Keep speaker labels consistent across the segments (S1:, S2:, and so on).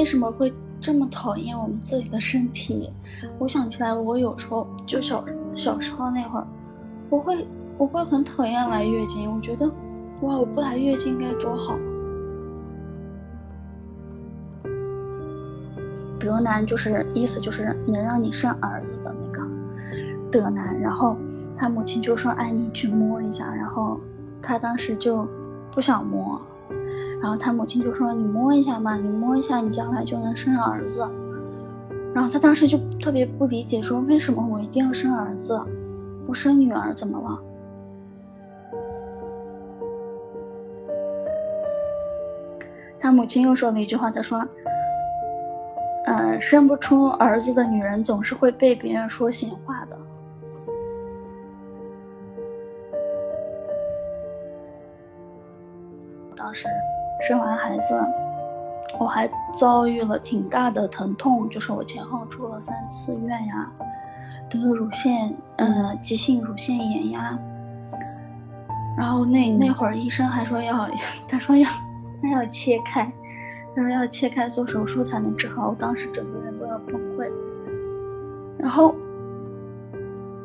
S1: 为什么会这么讨厌我们自己的身体？我想起来，我有时候就小小时候那会儿，我会我会很讨厌来月经。我觉得，哇，我不来月经该多好。德男就是意思就是能让你生儿子的那个德男，然后他母亲就说：“哎，你去摸一下。”然后他当时就不想摸。然后他母亲就说：“你摸一下嘛，你摸一下，你将来就能生儿子。”然后他当时就特别不理解，说：“为什么我一定要生儿子？我生女儿怎么了？”他母亲又说了一句话，他说：“嗯，生不出儿子的女人总是会被别人说闲话的。”当时。生完孩子，我还遭遇了挺大的疼痛，就是我前后住了三次院呀，得了乳腺，呃，急性乳腺炎呀。然后那那会儿医生还说要，他说要，他要切开，他说要切开做手术才能治好。我当时整个人都要崩溃。然后，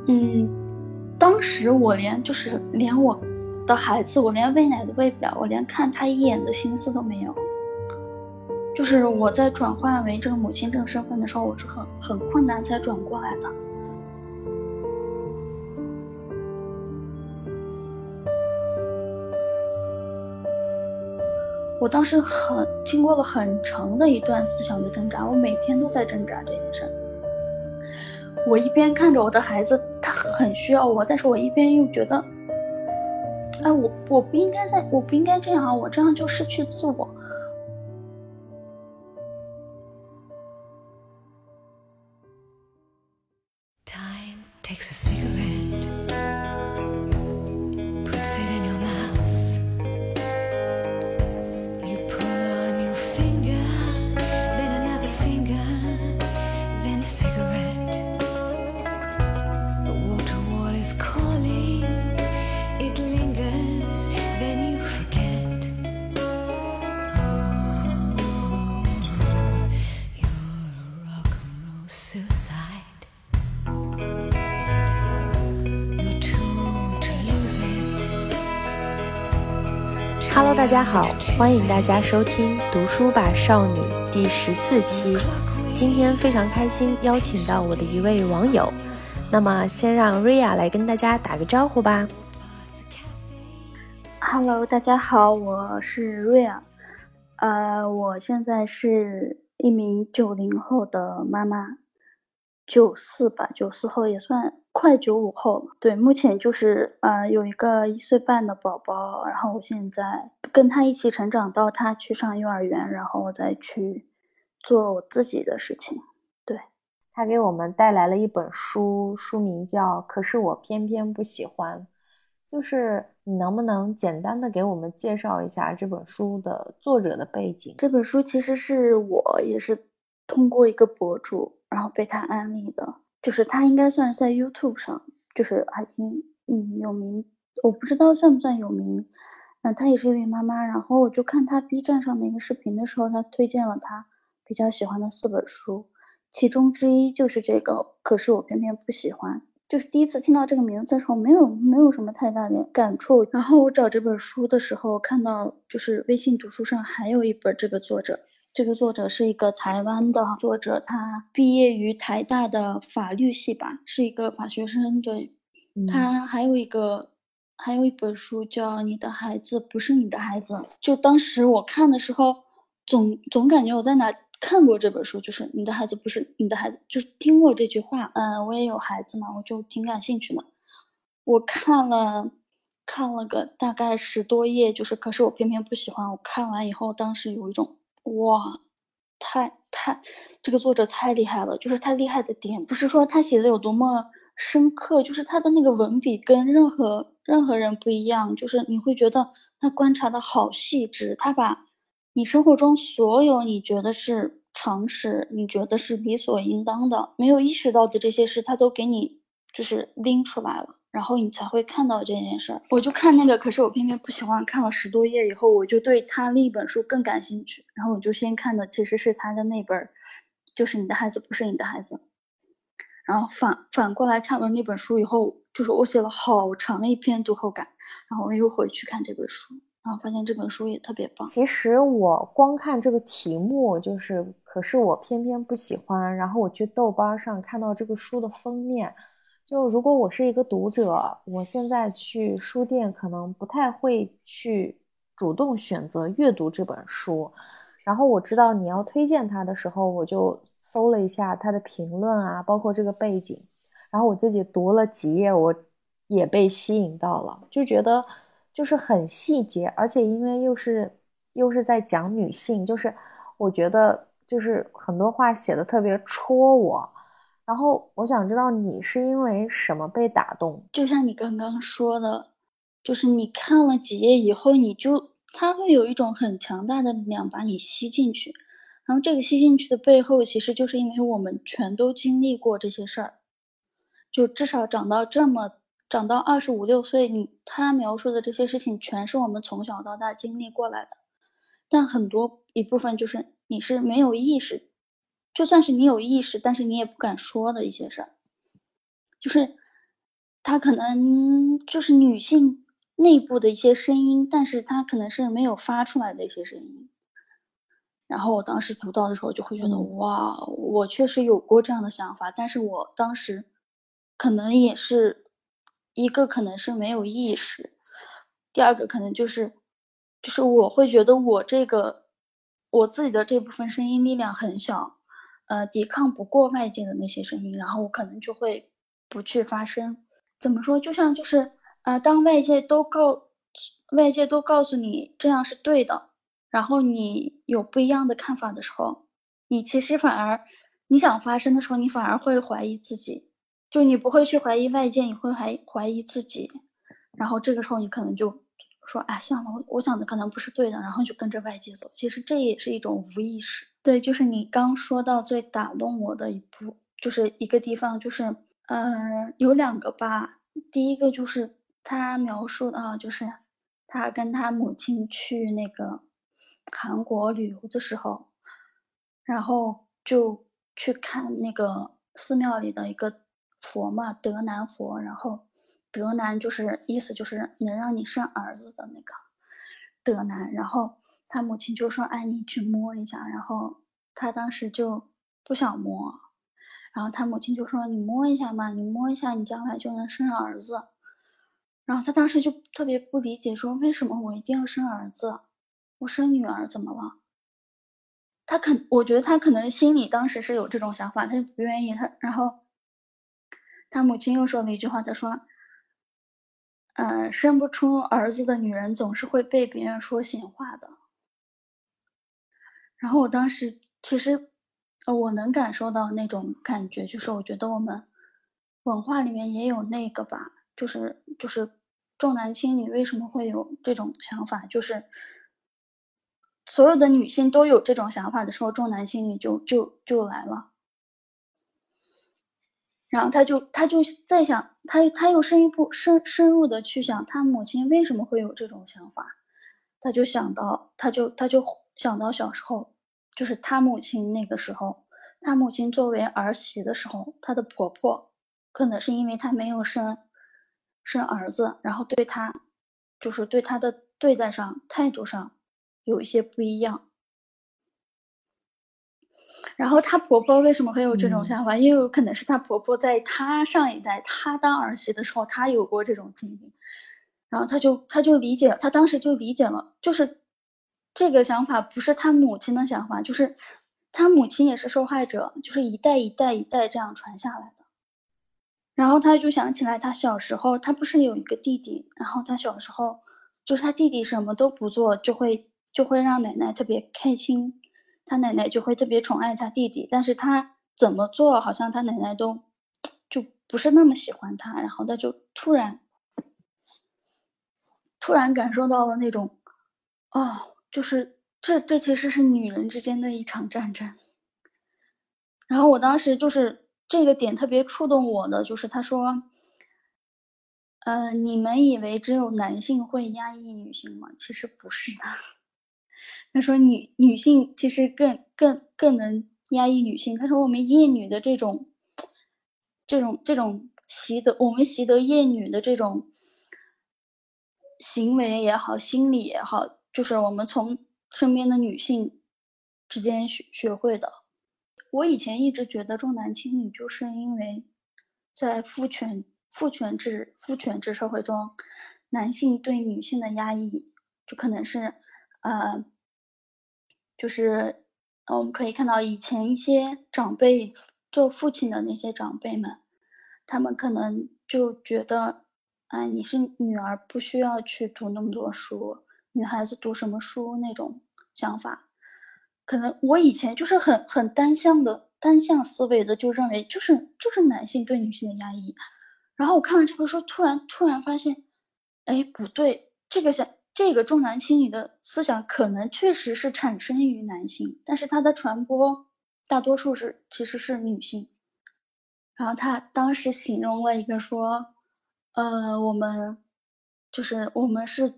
S1: 嗯，当时我连就是连我。的孩子，我连喂奶都喂不了，我连看他一眼的心思都没有。就是我在转换为这个母亲这个身份的时候，我是很很困难才转过来的。我当时很经过了很长的一段思想的挣扎，我每天都在挣扎这件事。我一边看着我的孩子，他很需要我，但是我一边又觉得。哎，我我不应该在，我不应该这样啊！我这样就失去自我。
S2: 大家好，欢迎大家收听《读书吧少女》第十四期。今天非常开心，邀请到我的一位网友。那么，先让瑞亚来跟大家打个招呼吧。
S1: Hello，大家好，我是瑞亚。呃，我现在是一名九零后的妈妈。九四吧，九四后也算快九五后了。对，目前就是呃有一个一岁半的宝宝，然后我现在跟他一起成长到他去上幼儿园，然后我再去做我自己的事情。对，
S2: 他给我们带来了一本书，书名叫《可是我偏偏不喜欢》。就是你能不能简单的给我们介绍一下这本书的作者的背景？
S1: 这本书其实是我也是通过一个博主。然后被他安利的，就是他应该算是在 YouTube 上，就是还挺嗯有名，我不知道算不算有名。嗯，他也是一位妈妈。然后我就看他 B 站上的一个视频的时候，他推荐了他比较喜欢的四本书，其中之一就是这个。可是我偏偏不喜欢，就是第一次听到这个名字的时候，没有没有什么太大的感触。然后我找这本书的时候，看到就是微信读书上还有一本这个作者。这个作者是一个台湾的作者，他毕业于台大的法律系吧，是一个法学生。对，他还有一个，还有一本书叫《你的孩子不是你的孩子》。就当时我看的时候，总总感觉我在哪看过这本书，就是你的孩子不是你的孩子，就是听过这句话。嗯，我也有孩子嘛，我就挺感兴趣的。我看了看了个大概十多页，就是可是我偏偏不喜欢。我看完以后，当时有一种哇，太太这个作者太厉害了，就是他厉害的点不是说他写的有多么深刻，就是他的那个文笔跟任何任何人不一样，就是你会觉得他观察的好细致，他把。你生活中所有你觉得是常识，你觉得是理所应当的，没有意识到的这些事，他都给你就是拎出来了，然后你才会看到这件事儿。我就看那个，可是我偏偏不喜欢。看了十多页以后，我就对他另一本书更感兴趣，然后我就先看的其实是他的那本，就是你的孩子不是你的孩子。然后反反过来看完那本书以后，就是我写了好长的一篇读后感，然后我又回去看这本书。然后发现这本书也特别棒。
S2: 其实我光看这个题目就是，可是我偏偏不喜欢。然后我去豆瓣上看到这个书的封面，就如果我是一个读者，我现在去书店可能不太会去主动选择阅读这本书。然后我知道你要推荐它的时候，我就搜了一下它的评论啊，包括这个背景。然后我自己读了几页，我也被吸引到了，就觉得。就是很细节，而且因为又是又是在讲女性，就是我觉得就是很多话写的特别戳我。然后我想知道你是因为什么被打动？
S1: 就像你刚刚说的，就是你看了几页以后，你就它会有一种很强大的力量把你吸进去。然后这个吸进去的背后，其实就是因为我们全都经历过这些事儿，就至少长到这么。长到二十五六岁，你他描述的这些事情，全是我们从小到大经历过来的。但很多一部分就是你是没有意识，就算是你有意识，但是你也不敢说的一些事儿。就是他可能就是女性内部的一些声音，但是他可能是没有发出来的一些声音。然后我当时读到的时候，就会觉得哇，我确实有过这样的想法，但是我当时可能也是。一个可能是没有意识，第二个可能就是，就是我会觉得我这个我自己的这部分声音力量很小，呃，抵抗不过外界的那些声音，然后我可能就会不去发声。怎么说？就像就是呃，当外界都告外界都告诉你这样是对的，然后你有不一样的看法的时候，你其实反而你想发声的时候，你反而会怀疑自己。就你不会去怀疑外界，你会怀怀疑自己，然后这个时候你可能就说，哎，算了，我我想的可能不是对的，然后就跟着外界走。其实这也是一种无意识。对，就是你刚说到最打动我的一部，就是一个地方，就是嗯，有两个吧。第一个就是他描述的，就是他跟他母亲去那个韩国旅游的时候，然后就去看那个寺庙里的一个。佛嘛，德南佛，然后德南就是意思就是能让你生儿子的那个德南，然后他母亲就说：“哎，你去摸一下。”然后他当时就不想摸，然后他母亲就说：“你摸一下嘛，你摸一下，你将来就能生儿子。”然后他当时就特别不理解，说：“为什么我一定要生儿子？我生女儿怎么了？”他肯，我觉得他可能心里当时是有这种想法，他就不愿意他，然后。他母亲又说了一句话，他说：“嗯，生不出儿子的女人总是会被别人说闲话的。”然后我当时其实，我能感受到那种感觉，就是我觉得我们文化里面也有那个吧，就是就是重男轻女为什么会有这种想法？就是所有的女性都有这种想法的时候，重男轻女就就就来了。然后他就他就在想，他他又深一步深深入的去想，他母亲为什么会有这种想法？他就想到，他就他就想到小时候，就是他母亲那个时候，他母亲作为儿媳的时候，她的婆婆可能是因为她没有生生儿子，然后对她就是对她的对待上态度上有一些不一样。然后她婆婆为什么会有这种想法？因为有可能是她婆婆在她上一代，她当儿媳的时候，她有过这种经历，然后她就她就理解，她当时就理解了，就是这个想法不是她母亲的想法，就是她母亲也是受害者，就是一代一代一代这样传下来的。然后她就想起来，她小时候她不是有一个弟弟，然后她小时候就是她弟弟什么都不做，就会就会让奶奶特别开心，他奶奶就会特别宠爱他弟弟，但是他怎么做好像他奶奶都就不是那么喜欢他，然后他就突然突然感受到了那种，哦，就是这这其实是女人之间的一场战争，然后我当时就是。这个点特别触动我的，就是他说，呃，你们以为只有男性会压抑女性吗？其实不是的。他说女女性其实更更更能压抑女性。他说我们厌女的这种这种这种习得，我们习得厌女的这种行为也好，心理也好，就是我们从身边的女性之间学学会的。我以前一直觉得重男轻女，就是因为在父权父权制父权制社会中，男性对女性的压抑，就可能是呃，就是我们可以看到以前一些长辈做父亲的那些长辈们，他们可能就觉得，哎，你是女儿，不需要去读那么多书，女孩子读什么书那种想法。可能我以前就是很很单向的单向思维的，就认为就是就是男性对女性的压抑。然后我看完这本书，突然突然发现，哎，不对，这个想这个重男轻女的思想可能确实是产生于男性，但是它的传播大多数是其实是女性。然后他当时形容了一个说，呃，我们就是我们是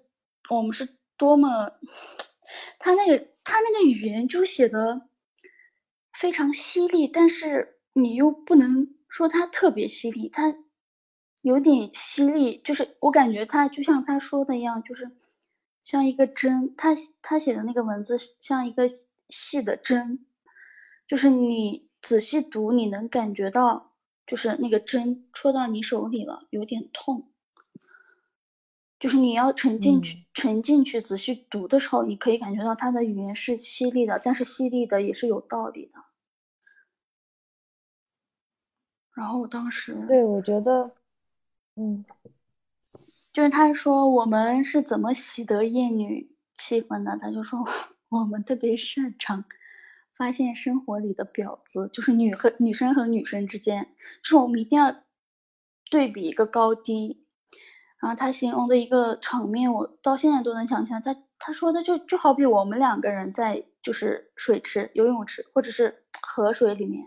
S1: 我们是多么，他那个。他那个语言就写的非常犀利，但是你又不能说他特别犀利，他有点犀利，就是我感觉他就像他说的一样，就是像一个针，他他写的那个文字像一个细的针，就是你仔细读，你能感觉到，就是那个针戳到你手里了，有点痛。就是你要沉进去，沉进去仔细读的时候，你可以感觉到他的语言是犀利的，但是犀利的也是有道理的。然后我当时，
S2: 对我觉得，嗯，
S1: 就是他说我们是怎么习得厌女气氛的？他就说 我们特别擅长发现生活里的婊子，就是女和女生和女生之间，就是我们一定要对比一个高低。然后他形容的一个场面，我到现在都能想象。他他说的就就好比我们两个人在就是水池、游泳池或者是河水里面，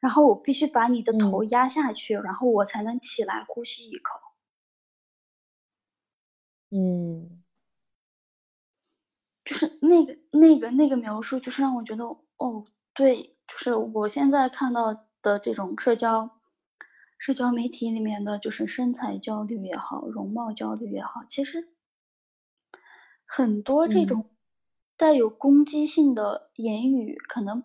S1: 然后我必须把你的头压下去，然后我才能起来呼吸一口。
S2: 嗯，
S1: 就是那个那个那个描述，就是让我觉得哦，对，就是我现在看到的这种社交。社交媒体里面的就是身材焦虑也好，容貌焦虑也好，其实很多这种带有攻击性的言语，可能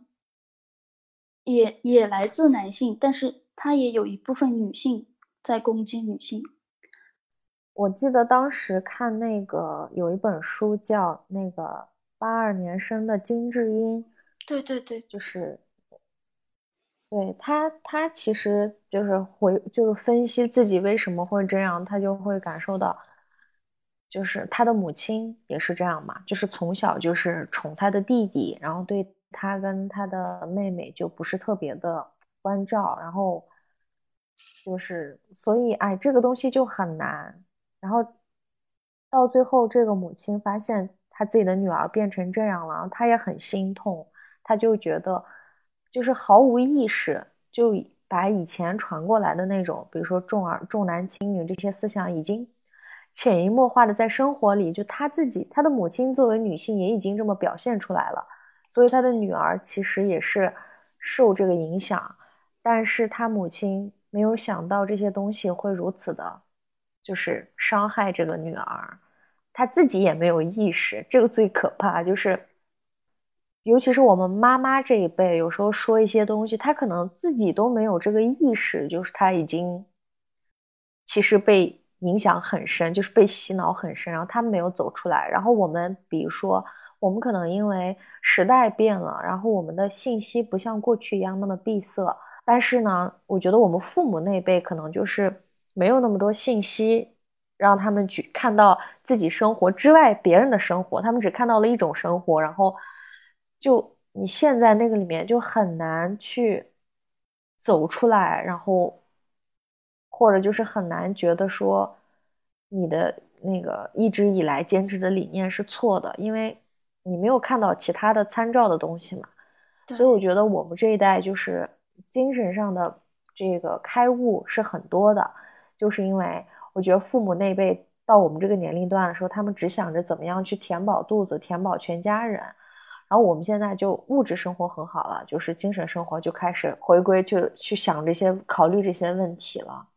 S1: 也也来自男性，但是他也有一部分女性在攻击女性。
S2: 我记得当时看那个有一本书叫那个八二年生的金智英，
S1: 对对对，
S2: 就是。对他，他其实就是回，就是分析自己为什么会这样，他就会感受到，就是他的母亲也是这样嘛，就是从小就是宠他的弟弟，然后对他跟他的妹妹就不是特别的关照，然后就是所以哎，这个东西就很难，然后到最后这个母亲发现她自己的女儿变成这样了，她也很心痛，她就觉得。就是毫无意识，就把以前传过来的那种，比如说重儿重男轻女这些思想，已经潜移默化的在生活里。就他自己，他的母亲作为女性也已经这么表现出来了，所以他的女儿其实也是受这个影响。但是他母亲没有想到这些东西会如此的，就是伤害这个女儿，她自己也没有意识，这个最可怕，就是。尤其是我们妈妈这一辈，有时候说一些东西，她可能自己都没有这个意识，就是她已经其实被影响很深，就是被洗脑很深，然后她没有走出来。然后我们，比如说我们可能因为时代变了，然后我们的信息不像过去一样那么闭塞。但是呢，我觉得我们父母那辈可能就是没有那么多信息，让他们去看到自己生活之外别人的生活，他们只看到了一种生活，然后就你现在那个里面就很难去走出来，然后或者就是很难觉得说你的那个一直以来坚持的理念是错的，因为你没有看到其他的参照的东西嘛。所以我觉得我们这一代就是。精神上的这个开悟是很多的，就是因为我觉得父母那辈到我们这个年龄段的时候，他们只想着怎么样去填饱肚子，填饱全家人。然后我们现在就物质生活很好了，就是精神生活就开始回归，就去想这些、考虑这些问题了。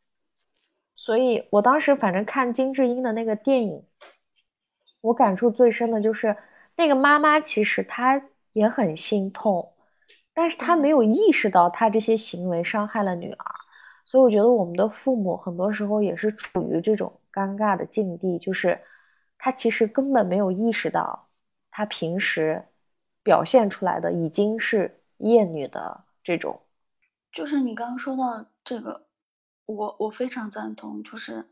S2: 所以我当时反正看金智英的那个电影，我感触最深的就是那个妈妈，其实她也很心痛。但是她没有意识到她这些行为伤害了女儿，所以我觉得我们的父母很多时候也是处于这种尴尬的境地，就是他其实根本没有意识到，他平时表现出来的已经是厌女的这种。
S1: 就是你刚刚说到这个，我我非常赞同，就是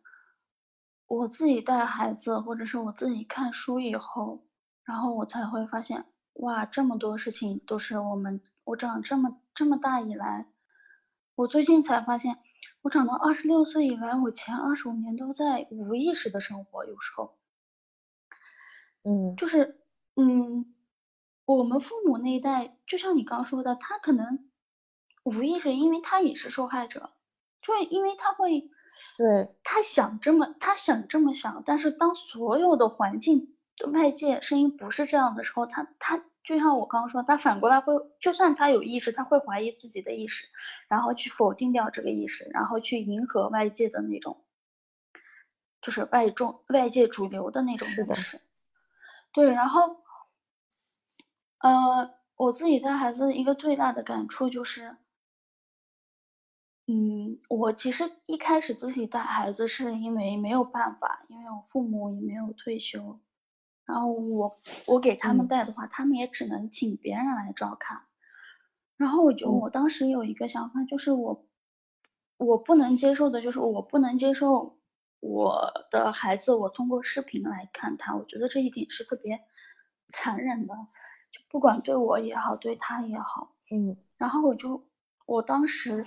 S1: 我自己带孩子，或者是我自己看书以后，然后我才会发现，哇，这么多事情都是我们。我长这么这么大以来，我最近才发现，我长到二十六岁以来，我前二十五年都在无意识的生活。有时候，
S2: 嗯，
S1: 就是，嗯，我们父母那一代，就像你刚说的，他可能无意识，因为他也是受害者，就因为他会，
S2: 对，
S1: 他想这么，他想这么想，但是当所有的环境的外界声音不是这样的时候，他他。就像我刚刚说，他反过来会，就算他有意识，他会怀疑自己的意识，然后去否定掉这个意识，然后去迎合外界的那种，就是外众、外界主流的那种认识。对，然后，呃，我自己带孩子一个最大的感触就是，嗯，我其实一开始自己带孩子是因为没有办法，因为我父母也没有退休。然后我我给他们带的话，他们也只能请别人来照看。然后我就我当时有一个想法，就是我我不能接受的，就是我不能接受我的孩子，我通过视频来看他。我觉得这一点是特别残忍的，就不管对我也好，对他也好。
S2: 嗯。
S1: 然后我就我当时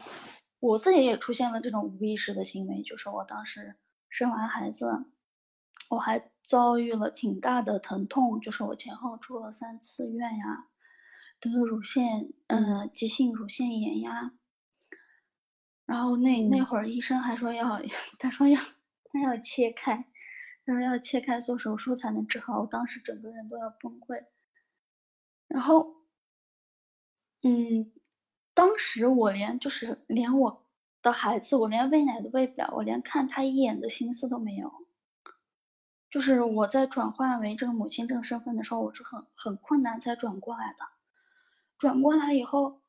S1: 我自己也出现了这种无意识的行为，就是我当时生完孩子，我还。遭遇了挺大的疼痛，就是我前后住了三次院呀，得乳腺，嗯，急性乳腺炎呀。然后那那会儿医生还说要，他说要他要切开，他说要切开做手术才能治好。我当时整个人都要崩溃。然后，嗯，当时我连就是连我的孩子，我连喂奶都喂不了，我连看他一眼的心思都没有。就是我在转换为这个母亲这个身份的时候，我是很很困难才转过来的。转过来以后，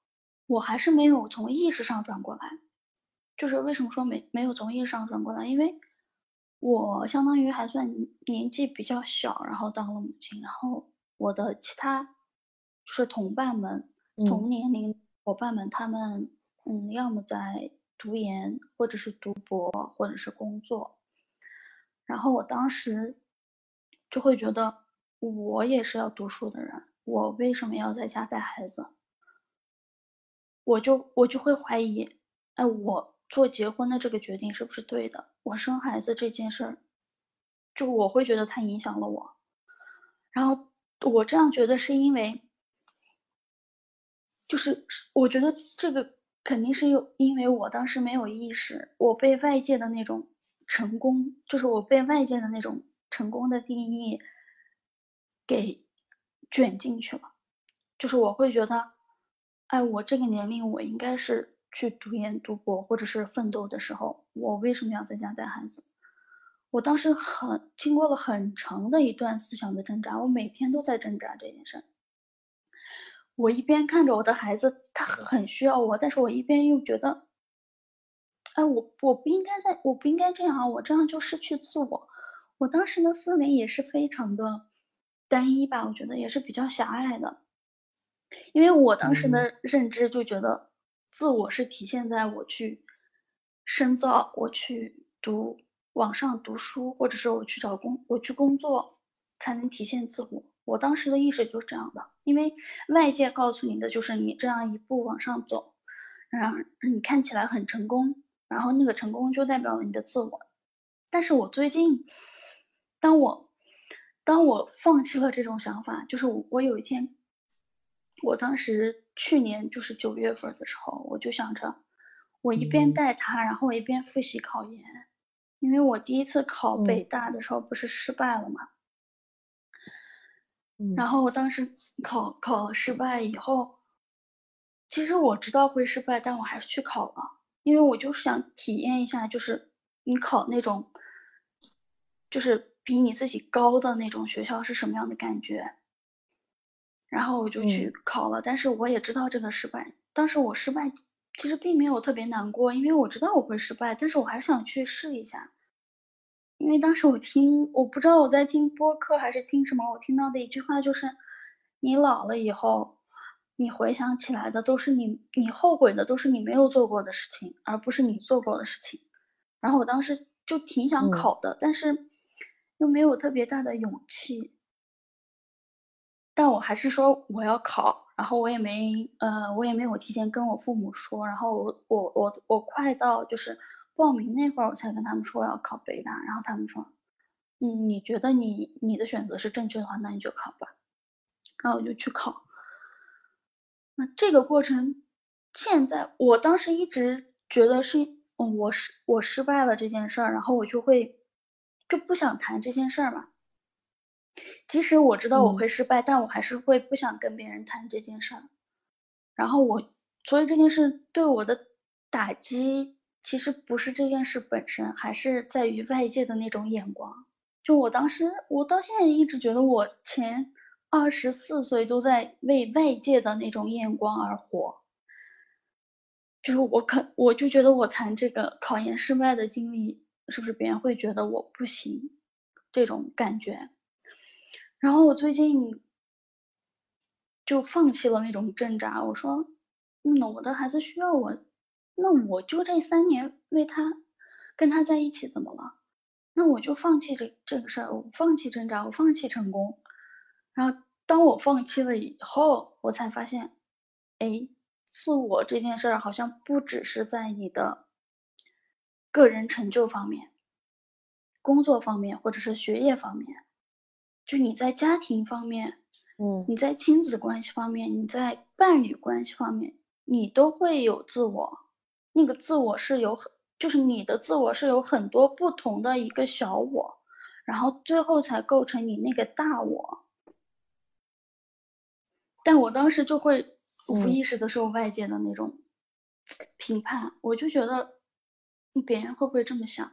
S1: 我还是没有从意识上转过来。就是为什么说没没有从意识上转过来？因为我相当于还算年纪比较小，然后当了母亲，然后我的其他就是同伴们、同年龄伙伴们，他们嗯，要么在读研，或者是读博，或者是工作。然后我当时就会觉得，我也是要读书的人，我为什么要在家带孩子？我就我就会怀疑，哎，我做结婚的这个决定是不是对的？我生孩子这件事儿，就我会觉得它影响了我。然后我这样觉得是因为，就是我觉得这个肯定是有，因为我当时没有意识，我被外界的那种。成功就是我被外界的那种成功的定义给卷进去了，就是我会觉得，哎，我这个年龄我应该是去读研读博或者是奋斗的时候，我为什么要在家带孩子？我当时很经过了很长的一段思想的挣扎，我每天都在挣扎这件事。我一边看着我的孩子，他很需要我，但是我一边又觉得。哎，我我不应该在，我不应该这样啊！我这样就失去自我。我当时的思维也是非常的，单一吧，我觉得也是比较狭隘的。因为我当时的认知就觉得，自我是体现在我去深造，我去读网上读书，或者是我去找工，我去工作，才能体现自我。我当时的意识就是这样的，因为外界告诉你的就是你这样一步往上走，然后你看起来很成功，然后那个成功就代表了你的自我。但是我最近，当我当我放弃了这种想法，就是我我有一天。我当时去年就是九月份的时候，我就想着，我一边带他，然后我一边复习考研，因为我第一次考北大的时候不是失败了嘛，然后我当时考考失败以后，其实我知道会失败，但我还是去考了，因为我就是想体验一下，就是你考那种，就是比你自己高的那种学校是什么样的感觉。然后我就去考了，但是我也知道这个失败。当时我失败，其实并没有特别难过，因为我知道我会失败，但是我还是想去试一下。因为当时我听，我不知道我在听播客还是听什么，我听到的一句话就是：你老了以后，你回想起来的都是你，你后悔的都是你没有做过的事情，而不是你做过的事情。然后我当时就挺想考的，但是又没有特别大的勇气。但我还是说我要考，然后我也没呃，我也没有提前跟我父母说，然后我我我我快到就是报名那会儿，我才跟他们说我要考北大，然后他们说，嗯，你觉得你你的选择是正确的话，那你就考吧，然后我就去考。那这个过程，现在我当时一直觉得是，嗯，我失我失败了这件事儿，然后我就会就不想谈这件事儿嘛。即使我知道我会失败，但我还是会不想跟别人谈这件事儿。然后我，所以这件事对我的打击，其实不是这件事本身，还是在于外界的那种眼光。就我当时，我到现在一直觉得我前二十四岁都在为外界的那种眼光而活。就是我可，我就觉得我谈这个考研失败的经历，是不是别人会觉得我不行？这种感觉。然后我最近就放弃了那种挣扎，我说，嗯，我的孩子需要我，那我就这三年为他跟他在一起怎么了？那我就放弃这这个事儿，我放弃挣扎，我放弃成功。然后当我放弃了以后，我才发现，哎，自我这件事儿好像不只是在你的个人成就方面、工作方面或者是学业方面。就你在家庭方面，
S2: 嗯，
S1: 你在亲子关系方面，你在伴侣关系方面，你都会有自我。那个自我是有很，就是你的自我是有很多不同的一个小我，然后最后才构成你那个大我。但我当时就会无意识的受外界的那种评判，我就觉得别人会不会这么想？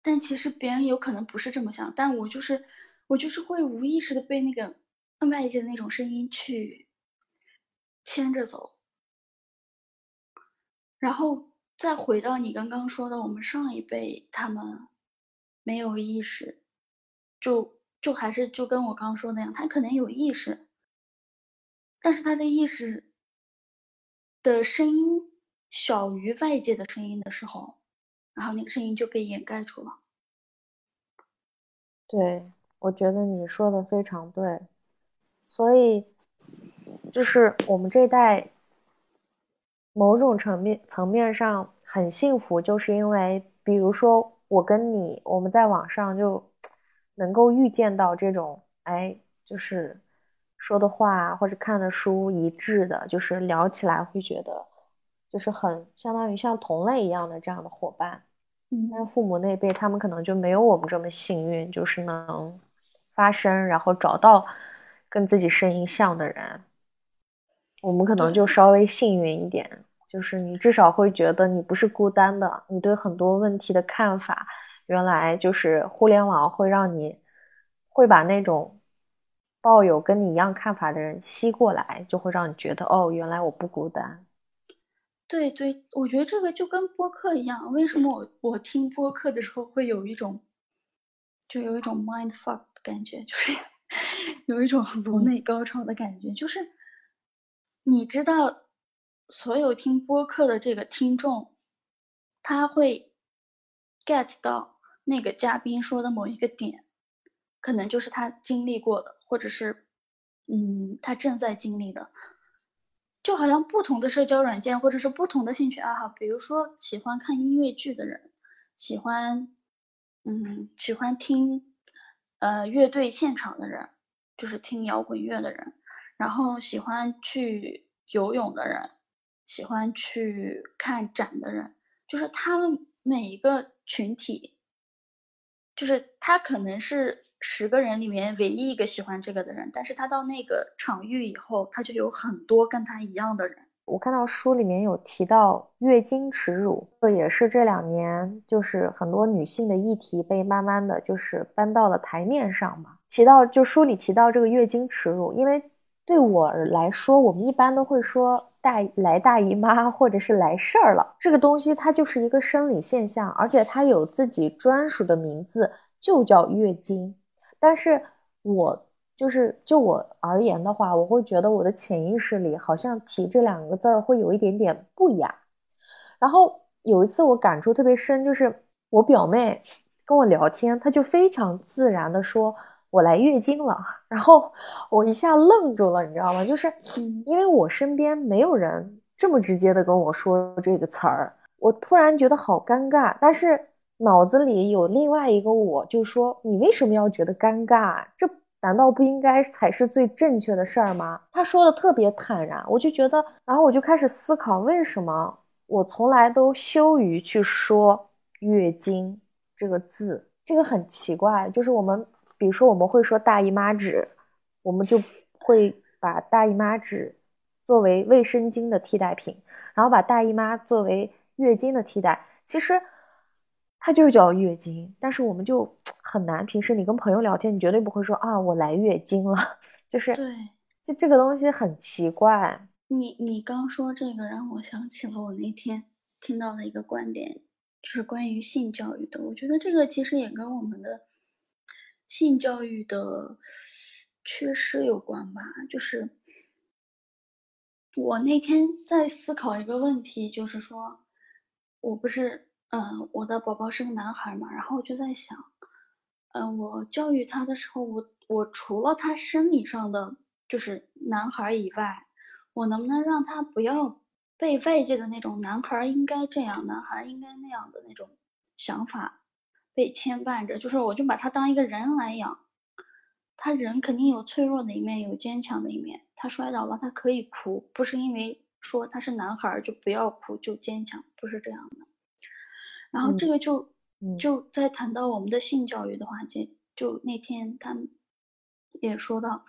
S1: 但其实别人有可能不是这么想，但我就是我就是会无意识的被那个外界的那种声音去牵着走，然后再回到你刚刚说的，我们上一辈他们没有意识，就就还是就跟我刚刚说那样，他可能有意识，但是他的意识的声音小于外界的声音的时候。然后那个声音就被掩盖住了。
S2: 对，我觉得你说的非常对。所以，就是我们这一代，某种层面层面上很幸福，就是因为，比如说我跟你，我们在网上就能够预见到这种，哎，就是说的话或者看的书一致的，就是聊起来会觉得，就是很相当于像同类一样的这样的伙伴。
S1: 嗯，
S2: 那父母那辈，他们可能就没有我们这么幸运，就是能发声，然后找到跟自己声音像的人。我们可能就稍微幸运一点，就是你至少会觉得你不是孤单的，你对很多问题的看法，原来就是互联网会让你会把那种抱有跟你一样看法的人吸过来，就会让你觉得哦，原来我不孤单。
S1: 对对，我觉得这个就跟播客一样。为什么我我听播客的时候会有一种就有一种 mind fuck 的感觉，就是 有一种颅内高潮的感觉，就是你知道，所有听播客的这个听众，他会 get 到那个嘉宾说的某一个点，可能就是他经历过的，或者是嗯他正在经历的，就好像不同的社交软件或者是不同的兴趣爱好，比如说喜欢看音乐剧的人，喜欢。嗯，喜欢听呃乐队现场的人，就是听摇滚乐的人，然后喜欢去游泳的人，喜欢去看展的人，就是他们每一个群体，就是他可能是十个人里面唯一一个喜欢这个的人，但是他到那个场域以后，他就有很多跟他一样的人。
S2: 我看到书里面有提到月经耻辱，这也是这两年就是很多女性的议题被慢慢的就是搬到了台面上嘛。提到就书里提到这个月经耻辱，因为对我来说，我们一般都会说大来大姨妈或者是来事儿了，这个东西它就是一个生理现象，而且它有自己专属的名字，就叫月经。但是我。就是就我而言的话，我会觉得我的潜意识里好像提这两个字儿会有一点点不雅。然后有一次我感触特别深，就是我表妹跟我聊天，她就非常自然的说：“我来月经了。”然后我一下愣住了，你知道吗？就是因为我身边没有人这么直接的跟我说这个词儿，我突然觉得好尴尬。但是脑子里有另外一个我，就说：“你为什么要觉得尴尬？这？”难道不应该才是最正确的事儿吗？他说的特别坦然，我就觉得，然后我就开始思考，为什么我从来都羞于去说“月经”这个字？这个很奇怪，就是我们，比如说我们会说大姨妈纸，我们就会把大姨妈纸作为卫生巾的替代品，然后把大姨妈作为月经的替代。其实。它就叫月经，但是我们就很难。平时你跟朋友聊天，你绝对不会说啊，我来月经了，就是
S1: 对，
S2: 就这个东西很奇怪。
S1: 你你刚说这个，让我想起了我那天听到的一个观点，就是关于性教育的。我觉得这个其实也跟我们的性教育的缺失有关吧。就是我那天在思考一个问题，就是说我不是。嗯，我的宝宝是个男孩嘛，然后我就在想，嗯，我教育他的时候，我我除了他生理上的就是男孩以外，我能不能让他不要被外界的那种男孩应该这样，男孩应该那样的那种想法被牵绊着？就是我就把他当一个人来养，他人肯定有脆弱的一面，有坚强的一面。他摔倒了，他可以哭，不是因为说他是男孩就不要哭就坚强，不是这样的。然后这个就就在谈到我们的性教育的话，就就那天他们也说到，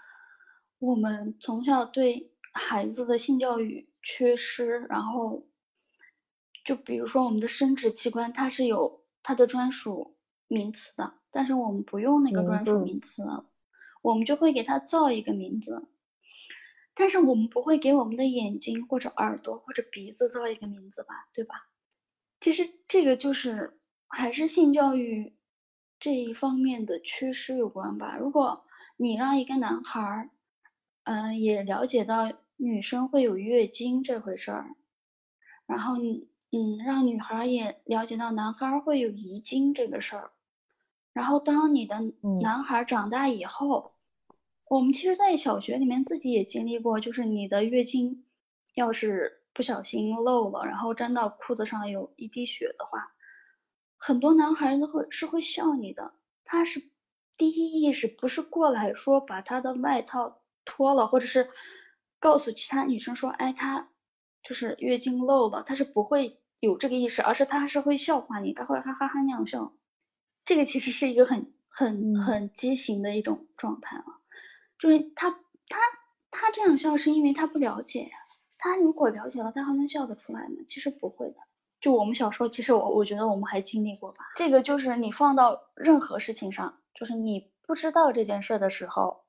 S1: 我们从小对孩子的性教育缺失，然后就比如说我们的生殖器官它是有它的专属名词的，但是我们不用那个专属名词，我们就会给它造一个名字，但是我们不会给我们的眼睛或者耳朵或者鼻子造一个名字吧，对吧？其实这个就是还是性教育这一方面的缺失有关吧。如果你让一个男孩儿，嗯，也了解到女生会有月经这回事儿，然后你，嗯，让女孩也了解到男孩会有遗精这个事儿，然后当你的男孩长大以后，我们其实，在小学里面自己也经历过，就是你的月经要是。不小心漏了，然后沾到裤子上有一滴血的话，很多男孩都会是会笑你的。他是第一意识不是过来说把他的外套脱了，或者是告诉其他女生说，哎，他就是月经漏了，他是不会有这个意识，而是他是会笑话你，他会哈哈哈那样笑。这个其实是一个很很很畸形的一种状态啊，就是他他他这样笑是因为他不了解呀。他如果了解了，他还能笑得出来吗？其实不会的。就我们小时候，其实我我觉得我们还经历过吧。这个就是你放到任何事情上，就是你不知道这件事的时候，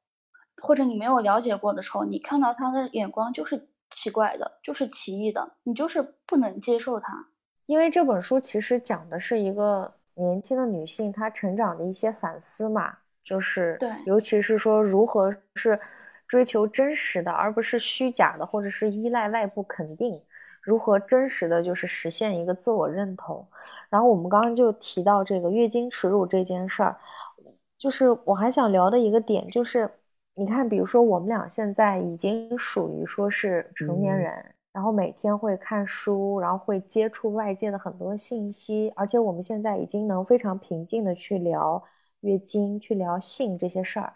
S1: 或者你没有了解过的时候，你看到他的眼光就是奇怪的，就是奇异的，你就是不能接受他。
S2: 因为这本书其实讲的是一个年轻的女性她成长的一些反思嘛，就是
S1: 对，
S2: 尤其是说如何是追求真实的，而不是虚假的，或者是依赖外部肯定，如何真实的就是实现一个自我认同。然后我们刚刚就提到这个月经耻辱这件事儿，就是我还想聊的一个点就是，你看，比如说我们俩现在已经属于说是成年人，然后每天会看书，然后会接触外界的很多信息，而且我们现在已经能非常平静的去聊月经、去聊性这些事儿。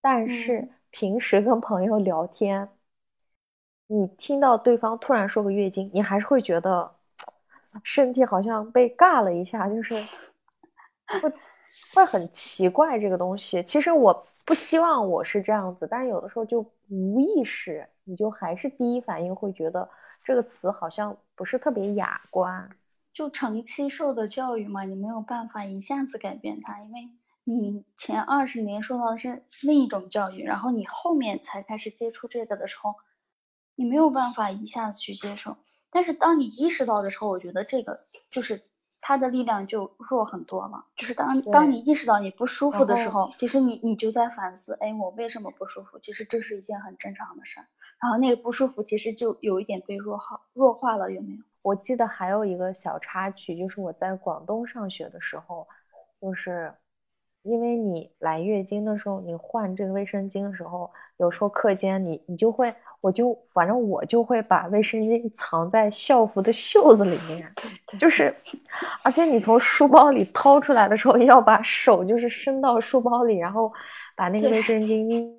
S2: 但是平时跟朋友聊天，你听到对方突然说个月经，你还是会觉得。身体好像被尬了一下，就是 会会很奇怪这个东西。其实我不希望我是这样子，但是有的时候就无意识，你就还是第一反应会觉得这个词好像不是特别雅观。
S1: 就长期受的教育嘛，你没有办法一下子改变它，因为你前二十年受到的是另一种教育，然后你后面才开始接触这个的时候，你没有办法一下子去接受。但是当你意识到的时候，我觉得这个就是它的力量就弱很多了。就是当当你意识到你不舒服的时候，其实你你就在反思，哎，我为什么不舒服？其实这是一件很正常的事儿。然后那个不舒服其实就有一点被弱化弱化了，有没有？
S2: 我记得还有一个小插曲，就是我在广东上学的时候，就是因为你来月经的时候，你换这个卫生巾的时候，有时候课间你你就会。我就反正我就会把卫生巾藏在校服的袖子里面，就是，而且你从书包里掏出来的时候，要把手就是伸到书包里，然后把那个卫生巾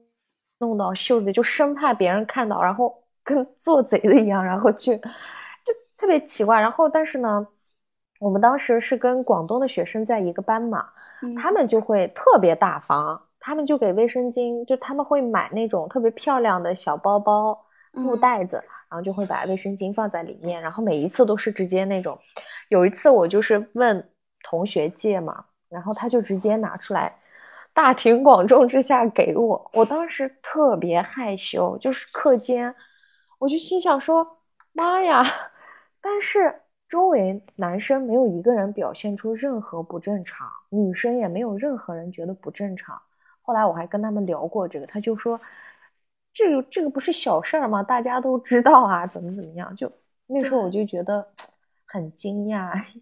S2: 弄到袖子里，就生怕别人看到，然后跟 做贼的一样，然后去，就特别奇怪。然后但是呢，我们当时是跟广东的学生在一个班嘛，他们就会特别大方。他们就给卫生巾，就他们会买那种特别漂亮的小包包、布袋子，然后就会把卫生巾放在里面，然后每一次都是直接那种。有一次我就是问同学借嘛，然后他就直接拿出来，大庭广众之下给我，我当时特别害羞，就是课间，我就心想说妈呀，但是周围男生没有一个人表现出任何不正常，女生也没有任何人觉得不正常。后来我还跟他们聊过这个，他就说，这个这个不是小事儿吗？大家都知道啊，怎么怎么样？就那时候我就觉得很惊讶，你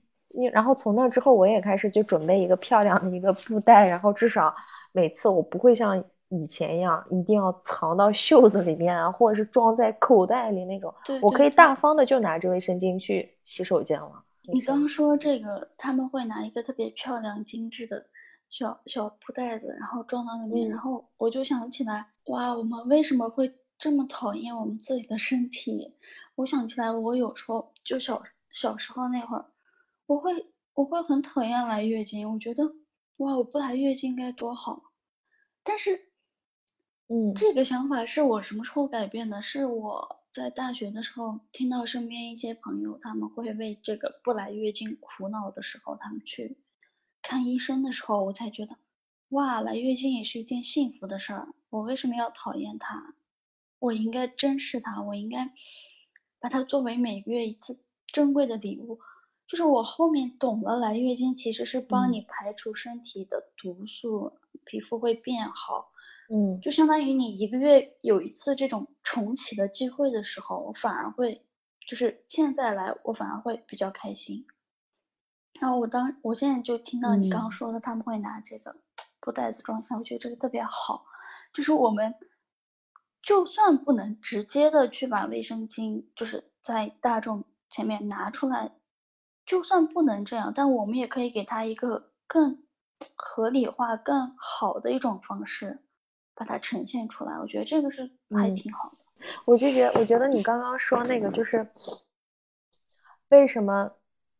S2: 然后从那之后我也开始就准备一个漂亮的一个布袋，然后至少每次我不会像以前一样一定要藏到袖子里面啊，或者是装在口袋里那种，对我可以大方的就拿着卫生巾去洗手间了。
S1: 你刚说这个，他们会拿一个特别漂亮精致的。小小布袋子，然后装到里面，然后我就想起来，哇，我们为什么会这么讨厌我们自己的身体？我想起来，我有时候就小小时候那会儿，我会我会很讨厌来月经，我觉得哇，我不来月经该多好。但是，
S2: 嗯，
S1: 这个想法是我什么时候改变的？是我在大学的时候听到身边一些朋友他们会为这个不来月经苦恼的时候，他们去。看医生的时候，我才觉得，哇，来月经也是一件幸福的事儿。我为什么要讨厌它？我应该珍视它，我应该把它作为每个月一次珍贵的礼物。就是我后面懂了，来月经其实是帮你排除身体的毒素，皮肤会变好。
S2: 嗯，
S1: 就相当于你一个月有一次这种重启的机会的时候，我反而会，就是现在来，我反而会比较开心。然后我当我现在就听到你刚刚说的，他们会拿这个布袋子装下，我觉得这个特别好。就是我们就算不能直接的去把卫生巾就是在大众前面拿出来，就算不能这样，但我们也可以给他一个更合理化、更好的一种方式，把它呈现出来。我觉得这个是还挺好的。
S2: 我就觉得，我觉得你刚刚说那个就是为什么？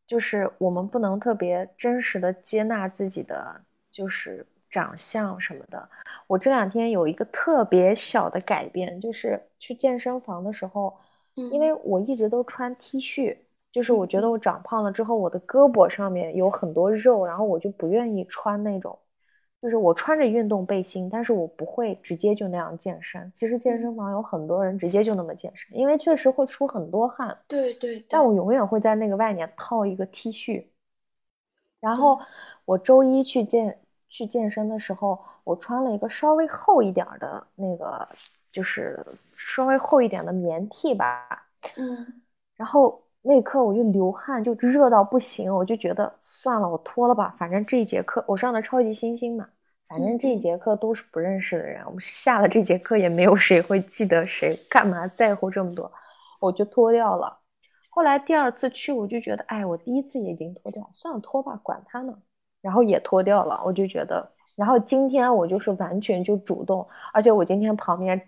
S2: 就是我们不能特别真实的接纳自己的，就是长相什么的。我这两天有一个特别小的改变，就是去健身房的时候，因为我一直都穿 T 恤，就是我觉得我长胖了之后，我的胳膊上面有很多肉，然后我就不愿意穿那种。就是我穿着运动背心，但是我不会直接就那样健身。其实健身房有很多人直接就那么健身，因为确实会出很多汗。
S1: 对对。
S2: 但我永远会在那个外面套一个 T 恤。然后我周一去健去健身的时候，我穿了一个稍微厚一点的那个，就是稍微厚一点的棉 T
S1: 吧。嗯。
S2: 然后那一刻我就流汗，就热到不行，我就觉得算了，我脱了吧。反正这一节课我上的超级星星嘛，反正这一节课都是不认识的人，我们下了这节课也没有谁会记得谁，干嘛在乎这么多？我就脱掉了。后来第二次去，我就觉得，哎，我第一次也已经脱掉，算了，脱吧，管他呢。然后也脱掉了，我就觉得，然后今天我就是完全就主动，而且我今天旁边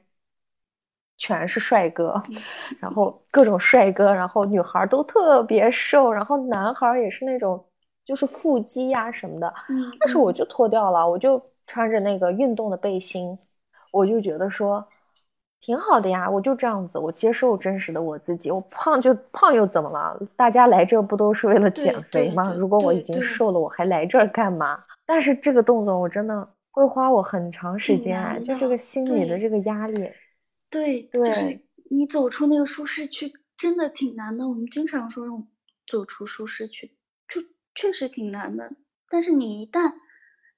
S2: 全是帅哥，然后各种帅哥，然后女孩都特别瘦，然后男孩也是那种就是腹肌呀什么的。
S1: 嗯。
S2: 但是我就脱掉了，我就穿着那个运动的背心，我就觉得说。挺好的呀，我就这样子，我接受真实的我自己。我胖就胖又怎么了？大家来这不都是为了减肥吗？如果我已经瘦了，我还来这儿干嘛？但是这个动作我真的会花我很长时间，就这个心理的这个压力。
S1: 对
S2: 对，
S1: 就是你走出那个舒适区真的挺难的。我们经常说用走出舒适区，就确实挺难的。但是你一旦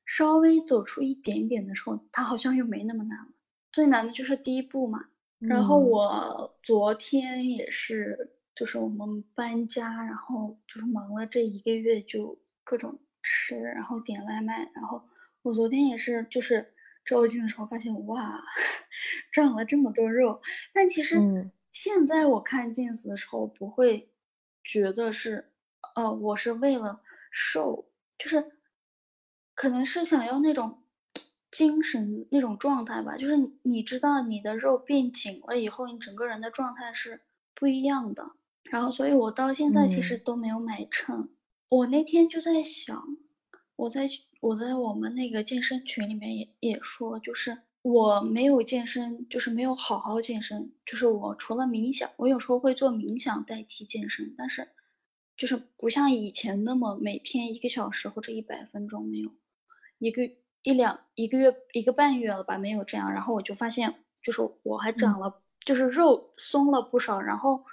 S1: 稍微走出一点点的时候，它好像又没那么难了。最难的就是第一步嘛，然后我昨天也是，就是我们搬家，然后就是忙了这一个月，就各种吃，然后点外卖，然后我昨天也是，就是照镜的时候发现，哇，长了这么多肉，但其实现在我看镜子的时候不会觉得是，呃，我是为了瘦，就是可能是想要那种。精神那种状态吧，就是你知道你的肉变紧了以后，你整个人的状态是不一样的。然后，所以我到现在其实都没有买秤。我那天就在想，我在我在我们那个健身群里面也也说，就是我没有健身，就是没有好好健身，就是我除了冥想，我有时候会做冥想代替健身，但是就是不像以前那么每天一个小时或者一百分钟没有一个。一两一个月一个半月了吧，没有这样，然后我就发现，就是我还长了，就是肉松了不少，然后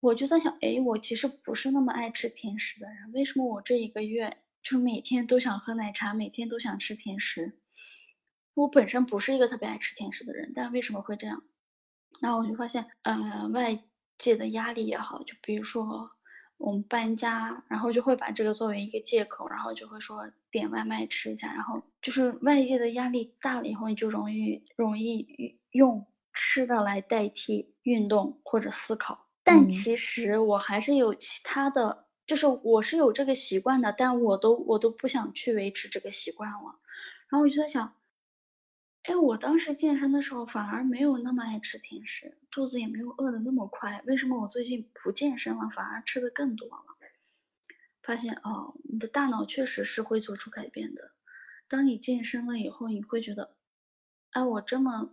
S1: 我就在想，哎，我其实不是那么爱吃甜食的人，为什么我这一个月就每天都想喝奶茶，每天都想吃甜食？我本身不是一个特别爱吃甜食的人，但为什么会这样？然后我就发现，呃，外界的压力也好，就比如说。我们搬家，然后就会把这个作为一个借口，然后就会说点外卖吃一下，然后就是外界的压力大了以后，你就容易容易用吃的来代替运动或者思考。但其实我还是有其他的，就是我是有这个习惯的，但我都我都不想去维持这个习惯了。然后我就在想。哎，我当时健身的时候反而没有那么爱吃甜食，肚子也没有饿的那么快。为什么我最近不健身了，反而吃的更多了？发现哦，你的大脑确实是会做出改变的。当你健身了以后，你会觉得，哎，我这么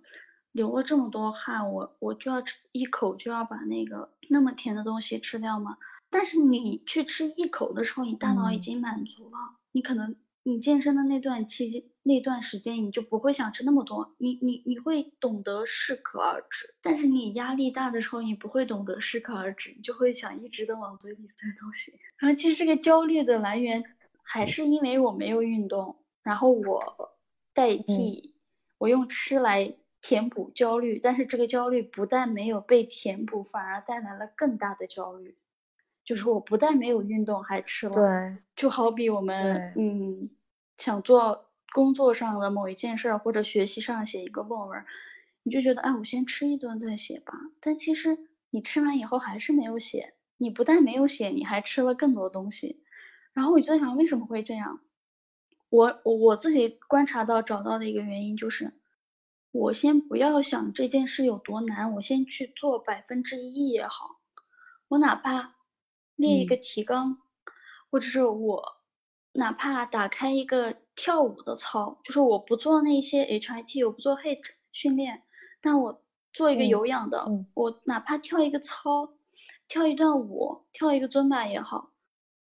S1: 流了这么多汗，我我就要吃一口就要把那个那么甜的东西吃掉吗？但是你去吃一口的时候，你大脑已经满足了，你可能。你健身的那段期间，那段时间你就不会想吃那么多，你你你会懂得适可而止。但是你压力大的时候，你不会懂得适可而止，你就会想一直的往嘴里塞东西。然后其实这个焦虑的来源还是因为我没有运动，然后我代替我用吃来填补焦虑，但是这个焦虑不但没有被填补，反而带来了更大的焦虑。就是我不但没有运动，还吃了。
S2: 对，
S1: 就好比我们嗯想做工作上的某一件事儿，或者学习上写一个论文，你就觉得哎，我先吃一顿再写吧。但其实你吃完以后还是没有写，你不但没有写，你还吃了更多东西。然后我就在想为什么会这样？我我我自己观察到找到的一个原因就是，我先不要想这件事有多难，我先去做百分之一也好，我哪怕。列一个提纲，或者是我哪怕打开一个跳舞的操，就是我不做那些 HIT，我不做 HIT 训练，但我做一个有氧的，我哪怕跳一个操，跳一段舞，跳一个尊巴也好，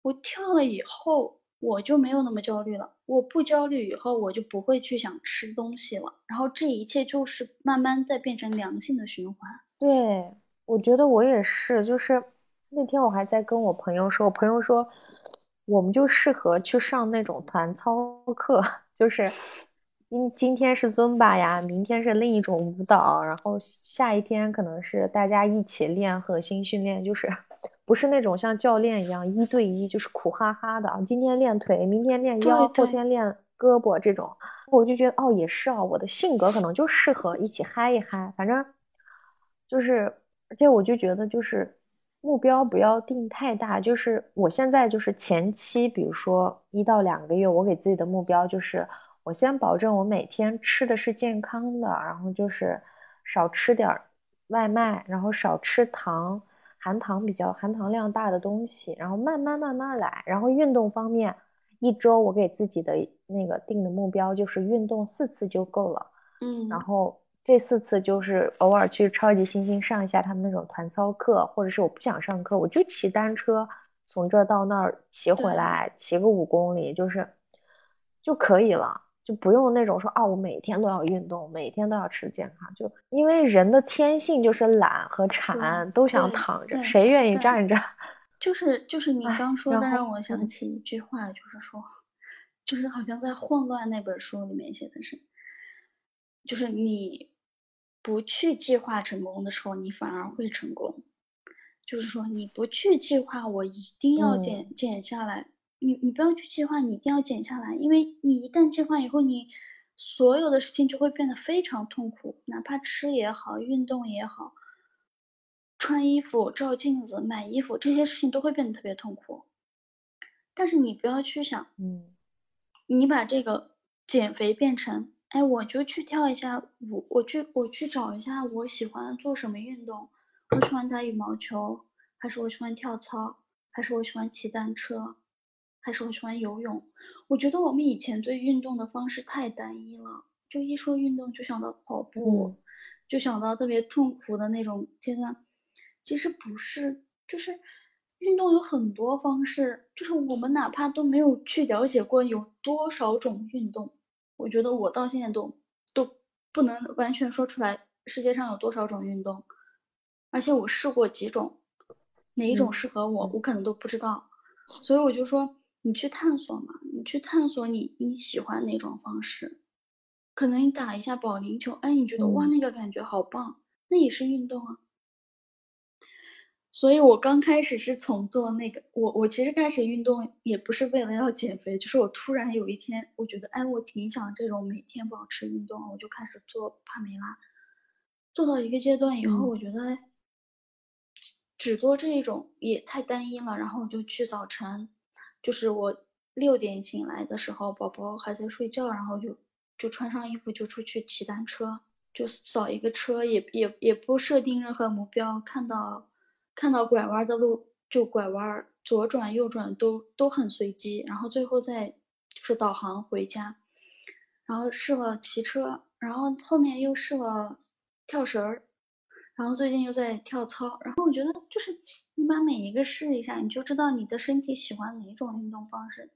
S1: 我跳了以后我就没有那么焦虑了，我不焦虑以后我就不会去想吃东西了，然后这一切就是慢慢在变成良性的循环。
S2: 对，我觉得我也是，就是。那天我还在跟我朋友说，我朋友说，我们就适合去上那种团操课，就是今今天是尊巴呀，明天是另一种舞蹈，然后下一天可能是大家一起练核心训练，就是 不是那种像教练一样一对一，就是苦哈哈的。今天练腿，明天练腰，后天练胳膊这种，我就觉得哦，也是啊，我的性格可能就适合一起嗨一嗨，反正就是，而且我就觉得就是。目标不要定太大，就是我现在就是前期，比如说一到两个月，我给自己的目标就是，我先保证我每天吃的是健康的，然后就是少吃点外卖，然后少吃糖，含糖比较含糖量大的东西，然后慢慢慢慢来。然后运动方面，一周我给自己的那个定的目标就是运动四次就够了，
S1: 嗯，
S2: 然后。这四次就是偶尔去超级星星上一下他们那种团操课，或者是我不想上课，我就骑单车从这儿到那儿骑回来，骑个五公里就是就可以了，就不用那种说啊，我每天都要运动，每天都要吃健康，就因为人的天性就是懒和馋，都想躺着，谁愿意站着？
S1: 就是就是你刚说的让我想起一句话，就是说，就是好像在《混乱》那本书里面写的是。就是你不去计划成功的时候，你反而会成功。就是说，你不去计划，我一定要减减下来。你你不要去计划，你一定要减下来，因为你一旦计划以后，你所有的事情就会变得非常痛苦。哪怕吃也好，运动也好，穿衣服、照镜子、买衣服这些事情都会变得特别痛苦。但是你不要去想，
S2: 嗯，
S1: 你把这个减肥变成。哎，我就去跳一下舞，我去我去找一下我喜欢做什么运动。我喜欢打羽毛球，还是我喜欢跳操，还是我喜欢骑单车，还是我喜欢游泳？我觉得我们以前对运动的方式太单一了，就一说运动就想到跑步，就想到特别痛苦的那种阶段。其实不是，就是运动有很多方式，就是我们哪怕都没有去了解过有多少种运动。我觉得我到现在都都不能完全说出来世界上有多少种运动，而且我试过几种，哪一种适合我，我可能都不知道。所以我就说，你去探索嘛，你去探索你你喜欢哪种方式。可能你打一下保龄球，哎，你觉得哇那个感觉好棒，那也是运动啊。所以我刚开始是从做那个，我我其实开始运动也不是为了要减肥，就是我突然有一天，我觉得哎，我挺想这种每天保持运动，我就开始做帕梅拉。做到一个阶段以后，我觉得只做这一种也太单一了，然后我就去早晨，就是我六点醒来的时候，宝宝还在睡觉，然后就就穿上衣服就出去骑单车，就扫一个车，也也也不设定任何目标，看到。看到拐弯的路就拐弯，左转右转都都很随机，然后最后再就是导航回家，然后试了骑车，然后后面又试了跳绳儿，然后最近又在跳操，然后我觉得就是你把每一个试一下，你就知道你的身体喜欢哪种运动方式，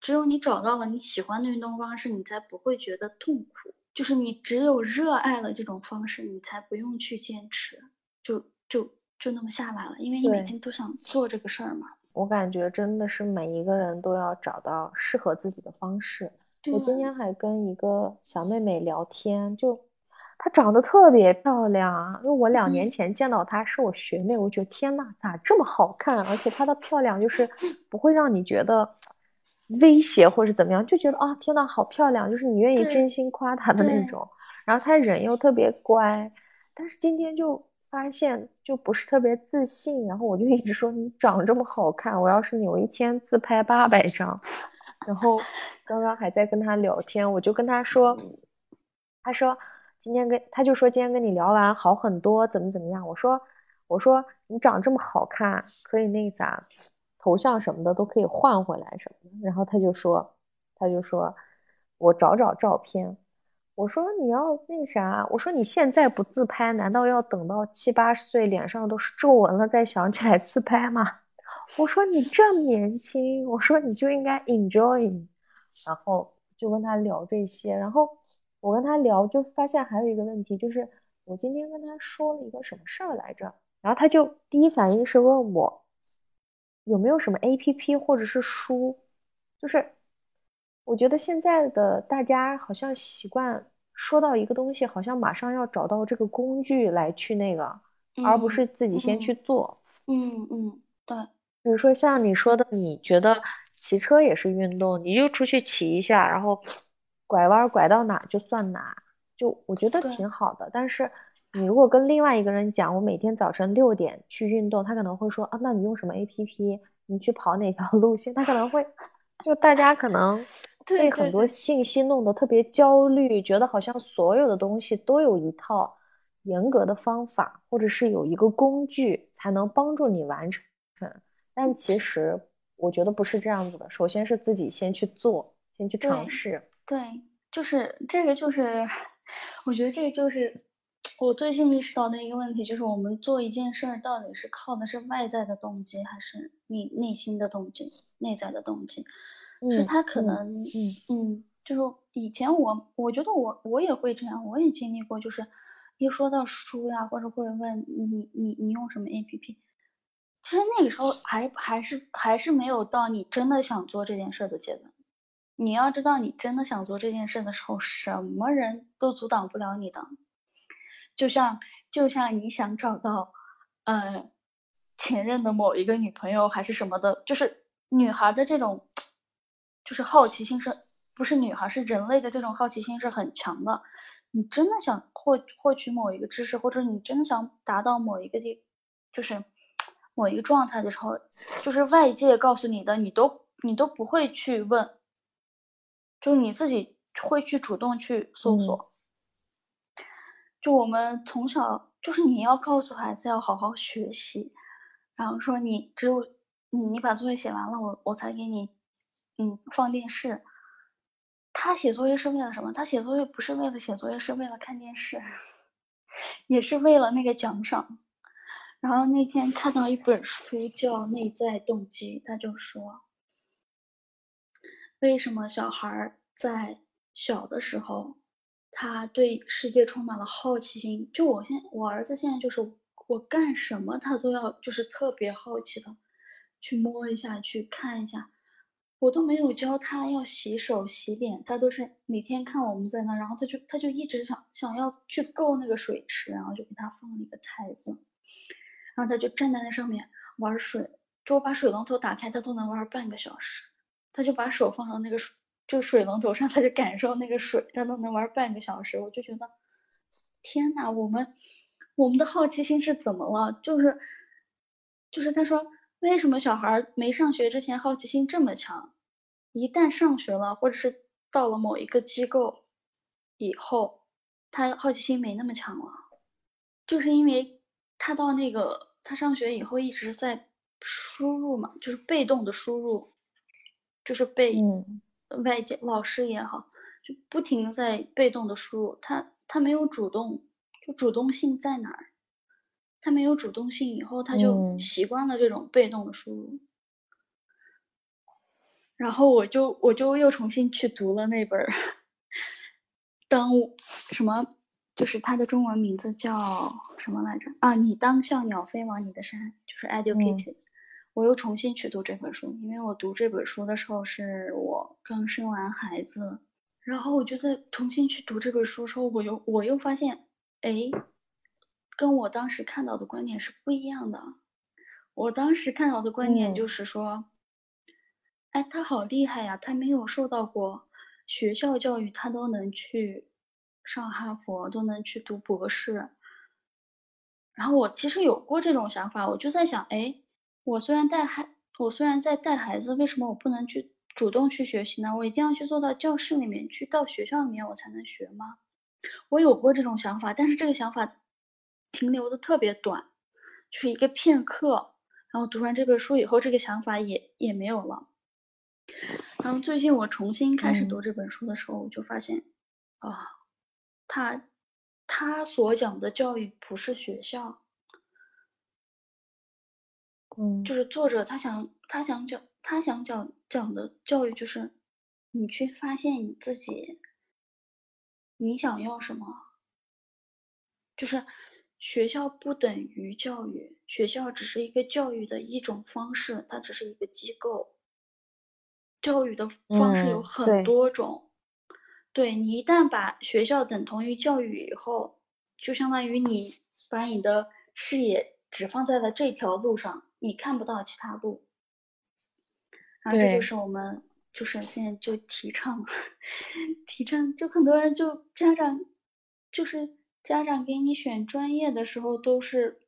S1: 只有你找到了你喜欢的运动方式，你才不会觉得痛苦，就是你只有热爱了这种方式，你才不用去坚持，就就。就那么下来了，因为你每天都想做这个事儿嘛。
S2: 我感觉真的是每一个人都要找到适合自己的方式。我今天还跟一个小妹妹聊天，就她长得特别漂亮，因为我两年前见到她是我学妹，我觉得天呐，咋这么好看？而且她的漂亮就是 不会让你觉得威胁或者怎么样，就觉得啊，天呐，好漂亮，就是你愿意真心夸她的那种。然后她人又特别乖，但是今天就。发现就不是特别自信，然后我就一直说你长这么好看，我要是有一天自拍八百张。然后刚刚还在跟他聊天，我就跟他说，他说今天跟他就说今天跟你聊完好很多，怎么怎么样？我说我说你长这么好看，可以那啥，头像什么的都可以换回来什么的。然后他就说他就说我找找照片。我说你要那啥，我说你现在不自拍，难道要等到七八十岁脸上都是皱纹了再想起来自拍吗？我说你这么年轻，我说你就应该 enjoy。然后就跟他聊这些，然后我跟他聊就发现还有一个问题，就是我今天跟他说了一个什么事儿来着，然后他就第一反应是问我，有没有什么 A P P 或者是书？就是我觉得现在的大家好像习惯说到一个东西，好像马上要找到这个工具来去那个，而不是自己先去做。
S1: 嗯嗯，对。
S2: 比如说像你说的，你觉得骑车也是运动，你就出去骑一下，然后拐弯拐到哪就算哪，就我觉得挺好的。但是。你如果跟另外一个人讲，我每天早晨六点去运动，他可能会说啊，那你用什么 APP？你去跑哪条路线？他可能会，就大家可能被很多信息弄得特别焦虑，觉得好像所有的东西都有一套严格的方法，或者是有一个工具才能帮助你完成。但其实我觉得不是这样子的，首先是自己先去做，先去尝试。
S1: 对，就是这个，就是 我觉得这个就是。我最近意识到的一个问题就是，我们做一件事儿到底是靠的是外在的动机，还是你内心的动机、内在的动机？是他可能，嗯嗯，就是以前我我觉得我我也会这样，我也经历过，就是一说到书呀，或者会问你你你用什么 APP，其实那个时候还还是还是没有到你真的想做这件事的阶段。你要知道，你真的想做这件事的时候，什么人都阻挡不了你的。就像就像你想找到，呃，前任的某一个女朋友还是什么的，就是女孩的这种，就是好奇心是，不是女孩是人类的这种好奇心是很强的。你真的想获获取某一个知识，或者你真的想达到某一个地，就是某一个状态的时候，就是外界告诉你的，你都你都不会去问，就是你自己会去主动去搜索。就我们从小就是你要告诉孩子要好好学习，然后说你只有你把作业写完了，我我才给你嗯放电视。他写作业是为了什么？他写作业不是为了写作业，是为了看电视，也是为了那个奖赏。然后那天看到一本书叫《内在动机》，他就说，为什么小孩在小的时候。他对世界充满了好奇心，就我现我儿子现在就是我干什么他都要就是特别好奇的去摸一下去看一下，我都没有教他要洗手洗脸，他都是每天看我们在那，然后他就他就一直想想要去够那个水池，然后就给他放了一个台子，然后他就站在那上面玩水，就我把水龙头打开，他都能玩半个小时，他就把手放到那个水。就水龙头上，他就感受那个水，他都能玩半个小时。我就觉得，天呐，我们我们的好奇心是怎么了？就是就是他说，为什么小孩没上学之前好奇心这么强，一旦上学了，或者是到了某一个机构以后，他好奇心没那么强了？就是因为他到那个他上学以后一直在输入嘛，就是被动的输入，就是被。外界老师也好，就不停的在被动的输入，他他没有主动，就主动性在哪儿？他没有主动性以后，他就习惯了这种被动的输入。然后我就我就又重新去读了那本《当什么》，就是它的中文名字叫什么来着？啊，你当像鸟飞往你的山，就是 Educated。我又重新去读这本书，因为我读这本书的时候是我刚生完孩子，然后我就在重新去读这本书的时候，我又我又发现，哎，跟我当时看到的观点是不一样的。我当时看到的观点就是说，哎，他好厉害呀，他没有受到过学校教育，他都能去上哈佛，都能去读博士。然后我其实有过这种想法，我就在想，哎。我虽然带孩，我虽然在带孩子，为什么我不能去主动去学习呢？我一定要去坐到教室里面去，到学校里面我才能学吗？我有过这种想法，但是这个想法停留的特别短，就是一个片刻。然后读完这本书以后，这个想法也也没有了。然后最近我重新开始读这本书的时候，我就发现，啊，他他所讲的教育不是学校。
S2: 嗯，
S1: 就是作者他想他想讲他想讲讲的教育就是，你去发现你自己，你想要什么，就是学校不等于教育，学校只是一个教育的一种方式，它只是一个机构。教育的方式有很多种，对你一旦把学校等同于教育以后，就相当于你把你的视野只放在了这条路上，你看不到其他路。然后这就是我们就是现在就提倡，提倡就很多人就家长就是家长给你选专业的时候都是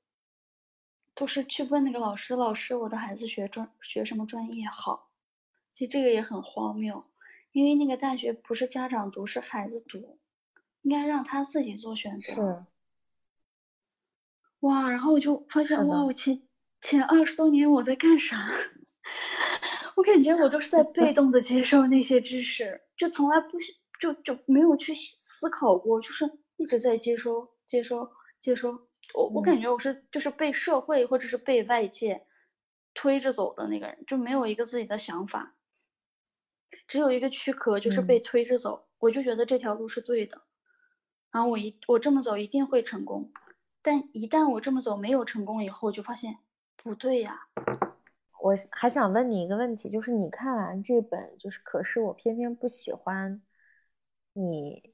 S1: 都是去问那个老师，老师我的孩子学专学什么专业好。其实这个也很荒谬，因为那个大学不是家长读，是孩子读，应该让他自己做选择。
S2: 是。
S1: 哇，然后我就发现，哇，我前前二十多年我在干啥？我感觉我都是在被动的接受那些知识，就从来不就就没有去思考过，就是一直在接收、接收、接收。我我感觉我是就是被社会或者是被外界推着走的那个人，就没有一个自己的想法。只有一个躯壳，就是被推着走。我就觉得这条路是对的，然后我一我这么走一定会成功。但一旦我这么走没有成功以后，我就发现不对呀。
S2: 我还想问你一个问题，就是你看完这本，就是可是我偏偏不喜欢你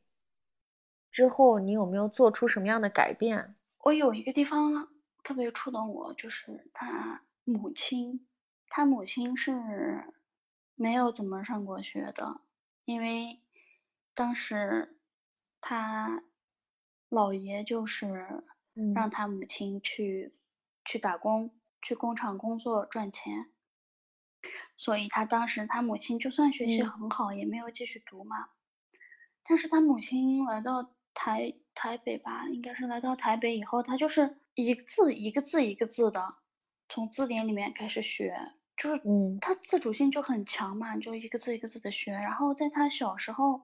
S2: 之后，你有没有做出什么样的改变？
S1: 我有一个地方特别触动我，就是他母亲，他母亲是。没有怎么上过学的，因为当时他姥爷就是让他母亲去去打工，去工厂工作赚钱，所以他当时他母亲就算学习很好，也没有继续读嘛。但是他母亲来到台台北吧，应该是来到台北以后，他就是一个字一个字一个字的从字典里面开始学。就是，嗯，他自主性就很强嘛，就一个字一个字的学。然后在他小时候，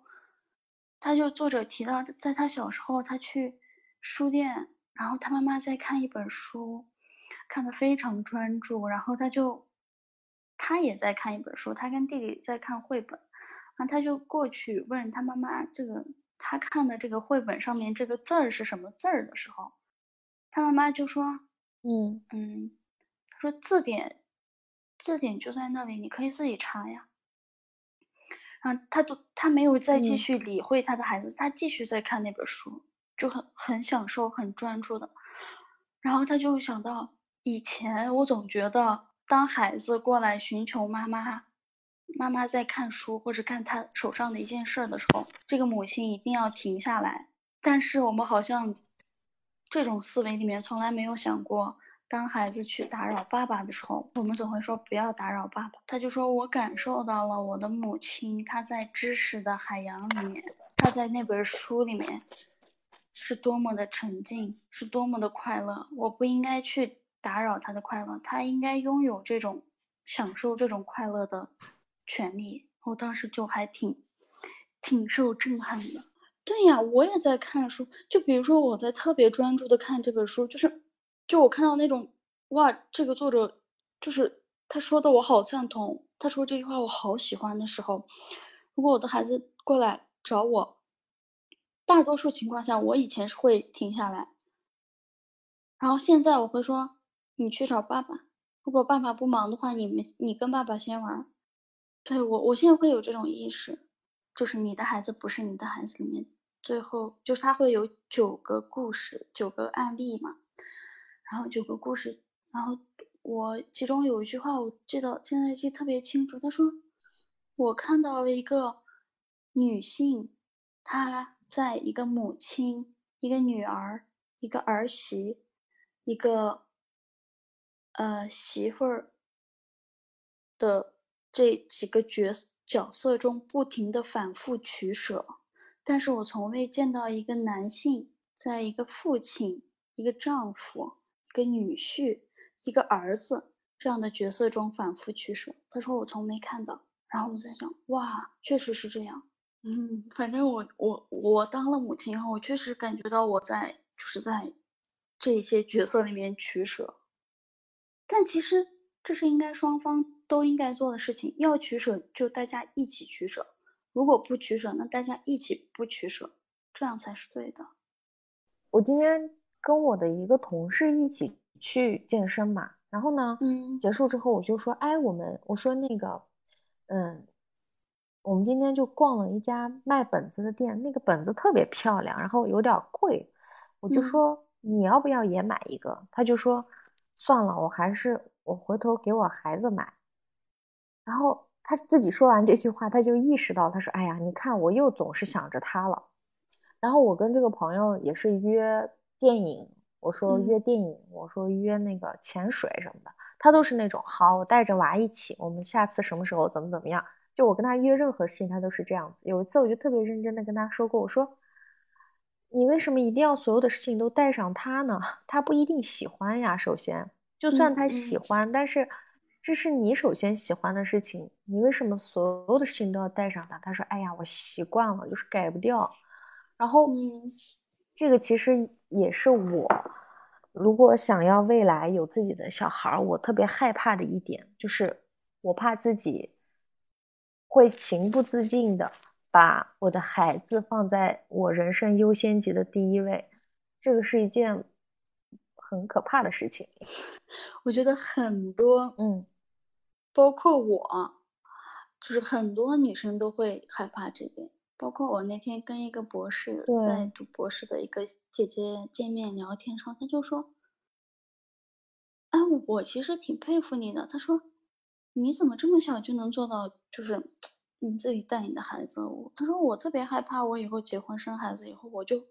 S1: 他就作者提到，在他小时候，他去书店，然后他妈妈在看一本书，看得非常专注。然后他就，他也在看一本书，他跟弟弟在看绘本。然后他就过去问他妈妈，这个他看的这个绘本上面这个字儿是什么字儿的时候，他妈妈就说，嗯嗯，他说字典。字典就在那里，你可以自己查呀。然后他就他没有再继续理会他的孩子，他继续在看那本书，就很很享受、很专注的。然后他就想到，以前我总觉得，当孩子过来寻求妈妈，妈妈在看书或者干他手上的一件事儿的时候，这个母亲一定要停下来。但是我们好像这种思维里面从来没有想过。当孩子去打扰爸爸的时候，我们总会说不要打扰爸爸。他就说我感受到了我的母亲，她在知识的海洋里面，她在那本书里面是多么的沉静，是多么的快乐。我不应该去打扰她的快乐，她应该拥有这种享受这种快乐的权利。我当时就还挺挺受震撼的。对呀，我也在看书，就比如说我在特别专注的看这本书，就是。就我看到那种，哇，这个作者就是他说的，我好赞同。他说这句话我好喜欢的时候，如果我的孩子过来找我，大多数情况下我以前是会停下来，然后现在我会说，你去找爸爸。如果爸爸不忙的话，你们你跟爸爸先玩。对我，我现在会有这种意识，就是你的孩子不是你的孩子里面，最后就是他会有九个故事，九个案例嘛。然后九个故事，然后我其中有一句话我记得现在记特别清楚，他说我看到了一个女性，她在一个母亲、一个女儿、一个儿媳、一个呃媳妇儿的这几个角角色中不停的反复取舍，但是我从未见到一个男性在一个父亲、一个丈夫。一个女婿，一个儿子这样的角色中反复取舍。他说我从没看到，然后我在想，哇，确实是这样。嗯，反正我我我当了母亲以后，我确实感觉到我在就是在这些角色里面取舍。但其实这是应该双方都应该做的事情，要取舍就大家一起取舍，如果不取舍，那大家一起不取舍，这样才是对的。
S2: 我今天。跟我的一个同事一起去健身嘛，然后呢，
S1: 嗯
S2: 结束之后我就说，哎，我们我说那个，嗯，我们今天就逛了一家卖本子的店，那个本子特别漂亮，然后有点贵，我就
S1: 嗯
S2: 说你要不要也买一个？他就说算了，我还是我回头给我孩子买。然后他自己说完这句话，他就意识到，他说：“哎呀，你看我又总是想着他了。”然后我跟这个朋友也是约电影，我说
S1: 嗯
S2: 约电影，我说约那个潜水什么的，他都是那种好，我带着娃一起，我们下次什么时候怎么怎么样。就我跟他约任何事情，他都是这样子。有一次我就特别认真的跟他说过，我说：“你为什么一定要所有的事情都带上他呢？他不一定喜欢呀。首先，就算他喜欢，但是这是你首先喜欢的事情，你为什么所有的事情都要带上他？”他说：“哎呀，我习惯了，就是改不掉。”然后，
S1: 嗯
S2: 这个其实也是我如果想要未来有自己的小孩儿，我特别害怕的一点，就是我怕自己会情不自禁的把我的孩子放在我人生优先级的第一位，这个是一件很可怕的事情。
S1: 我觉得很多，
S2: 嗯，
S1: 包括我，就是很多女生都会害怕这点。包括我那天跟一个博士在读博士的一个姐姐见面聊天时候，她就说：“哎，我其实挺佩服你的。”她说：“你怎么这么小就能做到，就是你自己带你的孩子？”我她说我特别害怕，我以后结婚生孩子以后，我就，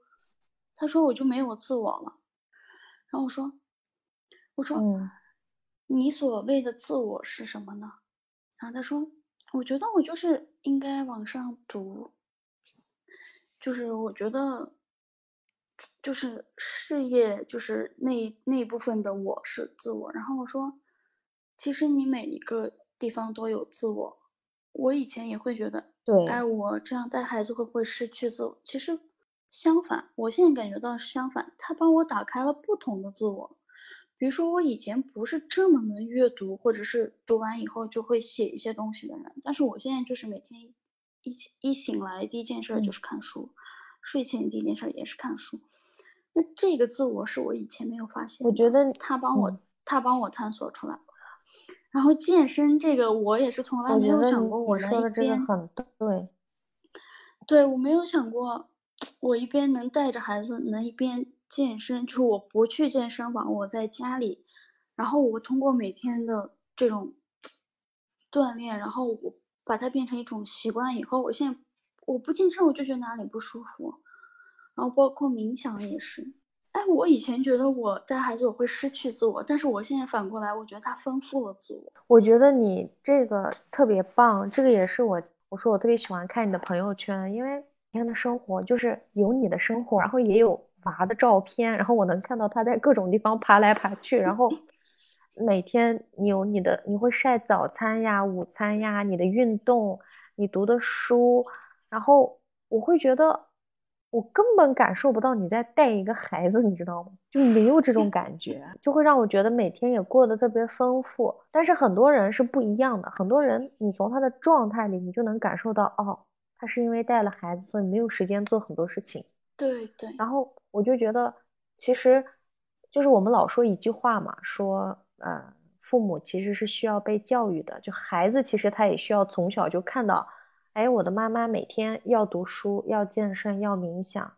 S1: 她说我就没有自我了。然后我说，我说，
S2: 嗯
S1: 你所谓的自我是什么呢？然后他说，我觉得我就是应该往上读，就是我觉得，就是事业，就是那那一部分的我是自我。然后我说，其实你每一个地方都有自我。我以前也会觉得，
S2: 对，
S1: 哎，我这样带孩子会不会失去自我？其实相反，我现在感觉到是相反，他帮我打开了不同的自我。比如说，我以前不是这么能阅读，或者是读完以后就会写一些东西的人，但是我现在就是每天一起一醒来第一件事就
S2: 嗯
S1: 是看书，睡前第一件事也是看书。那这个自我是我以前没有发现，
S2: 我觉得
S1: 他帮我、
S2: 嗯
S1: 他帮我探索出来。然后健身这个，我也是从来没有想过我
S2: 说的这个
S1: 边
S2: 很对。
S1: 对，我没有想过，我一边能带着孩子，能一边健身，就是我不去健身房，我在家里，然后我通过每天的这种锻炼，然后我把它变成一种习惯以后，我现在我不健身我就觉得哪里不舒服，然后包括冥想也是。哎，我以前觉得我带孩子我会失去自我，但是我现在反过来，我觉得它丰富了自我。
S2: 我觉得你这个特别棒，这个也是我我说我特别喜欢看你的朋友圈，因为每天的生活就是有你的生活，然后也有娃的照片，然后我能看到他在各种地方爬来爬去，然后 每天你有你的，你会晒早餐呀、午餐呀，你的运动，你读的书，然后我会觉得我根本感受不到你在带一个孩子，你知道吗？就没有这种 感觉，就会让我觉得每天也过得特别丰富。但是很多人是不一样的，很多人你从他的状态里，你就能感受到，哦，他是因为带了孩子，所以没有时间做很多事情。
S1: 对对，
S2: 然后我就觉得，其实就是我们老说一句话嘛，说呃，父母其实是需要被教育的，就孩子其实他也需要从小就看到，哎，我的妈妈每天要读书，要健身，要冥想，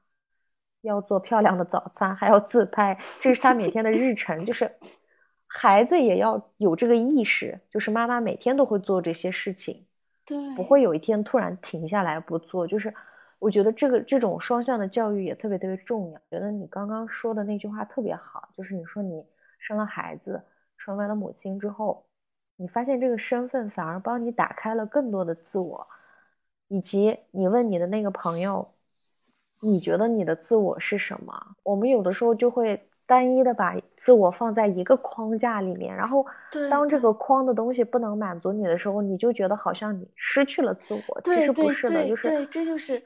S2: 要做漂亮的早餐，还要自拍，这是他每天的日程，就是 孩子也要有这个意识，就是妈妈每天都会做这些事情。
S1: 对，
S2: 不会有一天突然停下来不做。就是我觉得这个这种双向的教育也特别特别重要。觉得你刚刚说的那句话特别好，就是你说你生了孩子，成为了母亲之后，你发现这个身份反而帮你打开了更多的自我，以及你问你的那个朋友，你觉得你的自我是什么？我们有的时候就会。单一的把自我放在一个框架里面，然后
S1: 对
S2: 当这个框的东西不能满足你的时候，你就觉得好像你失去了自我。其实不是的，就是
S1: 对，这就是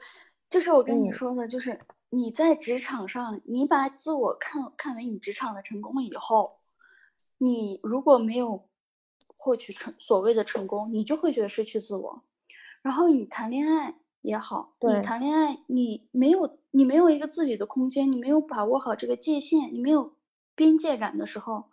S1: 就是我跟你
S2: 嗯
S1: 说的，就是你在职场上，你把自我看看为你职场的成功以后，你如果没有获取成所谓的成功，你就会觉得失去自我。然后你谈恋爱也好，你谈恋爱，你没有你没有一个自己的空间，你没有把握好这个界限，你没有边界感的时候，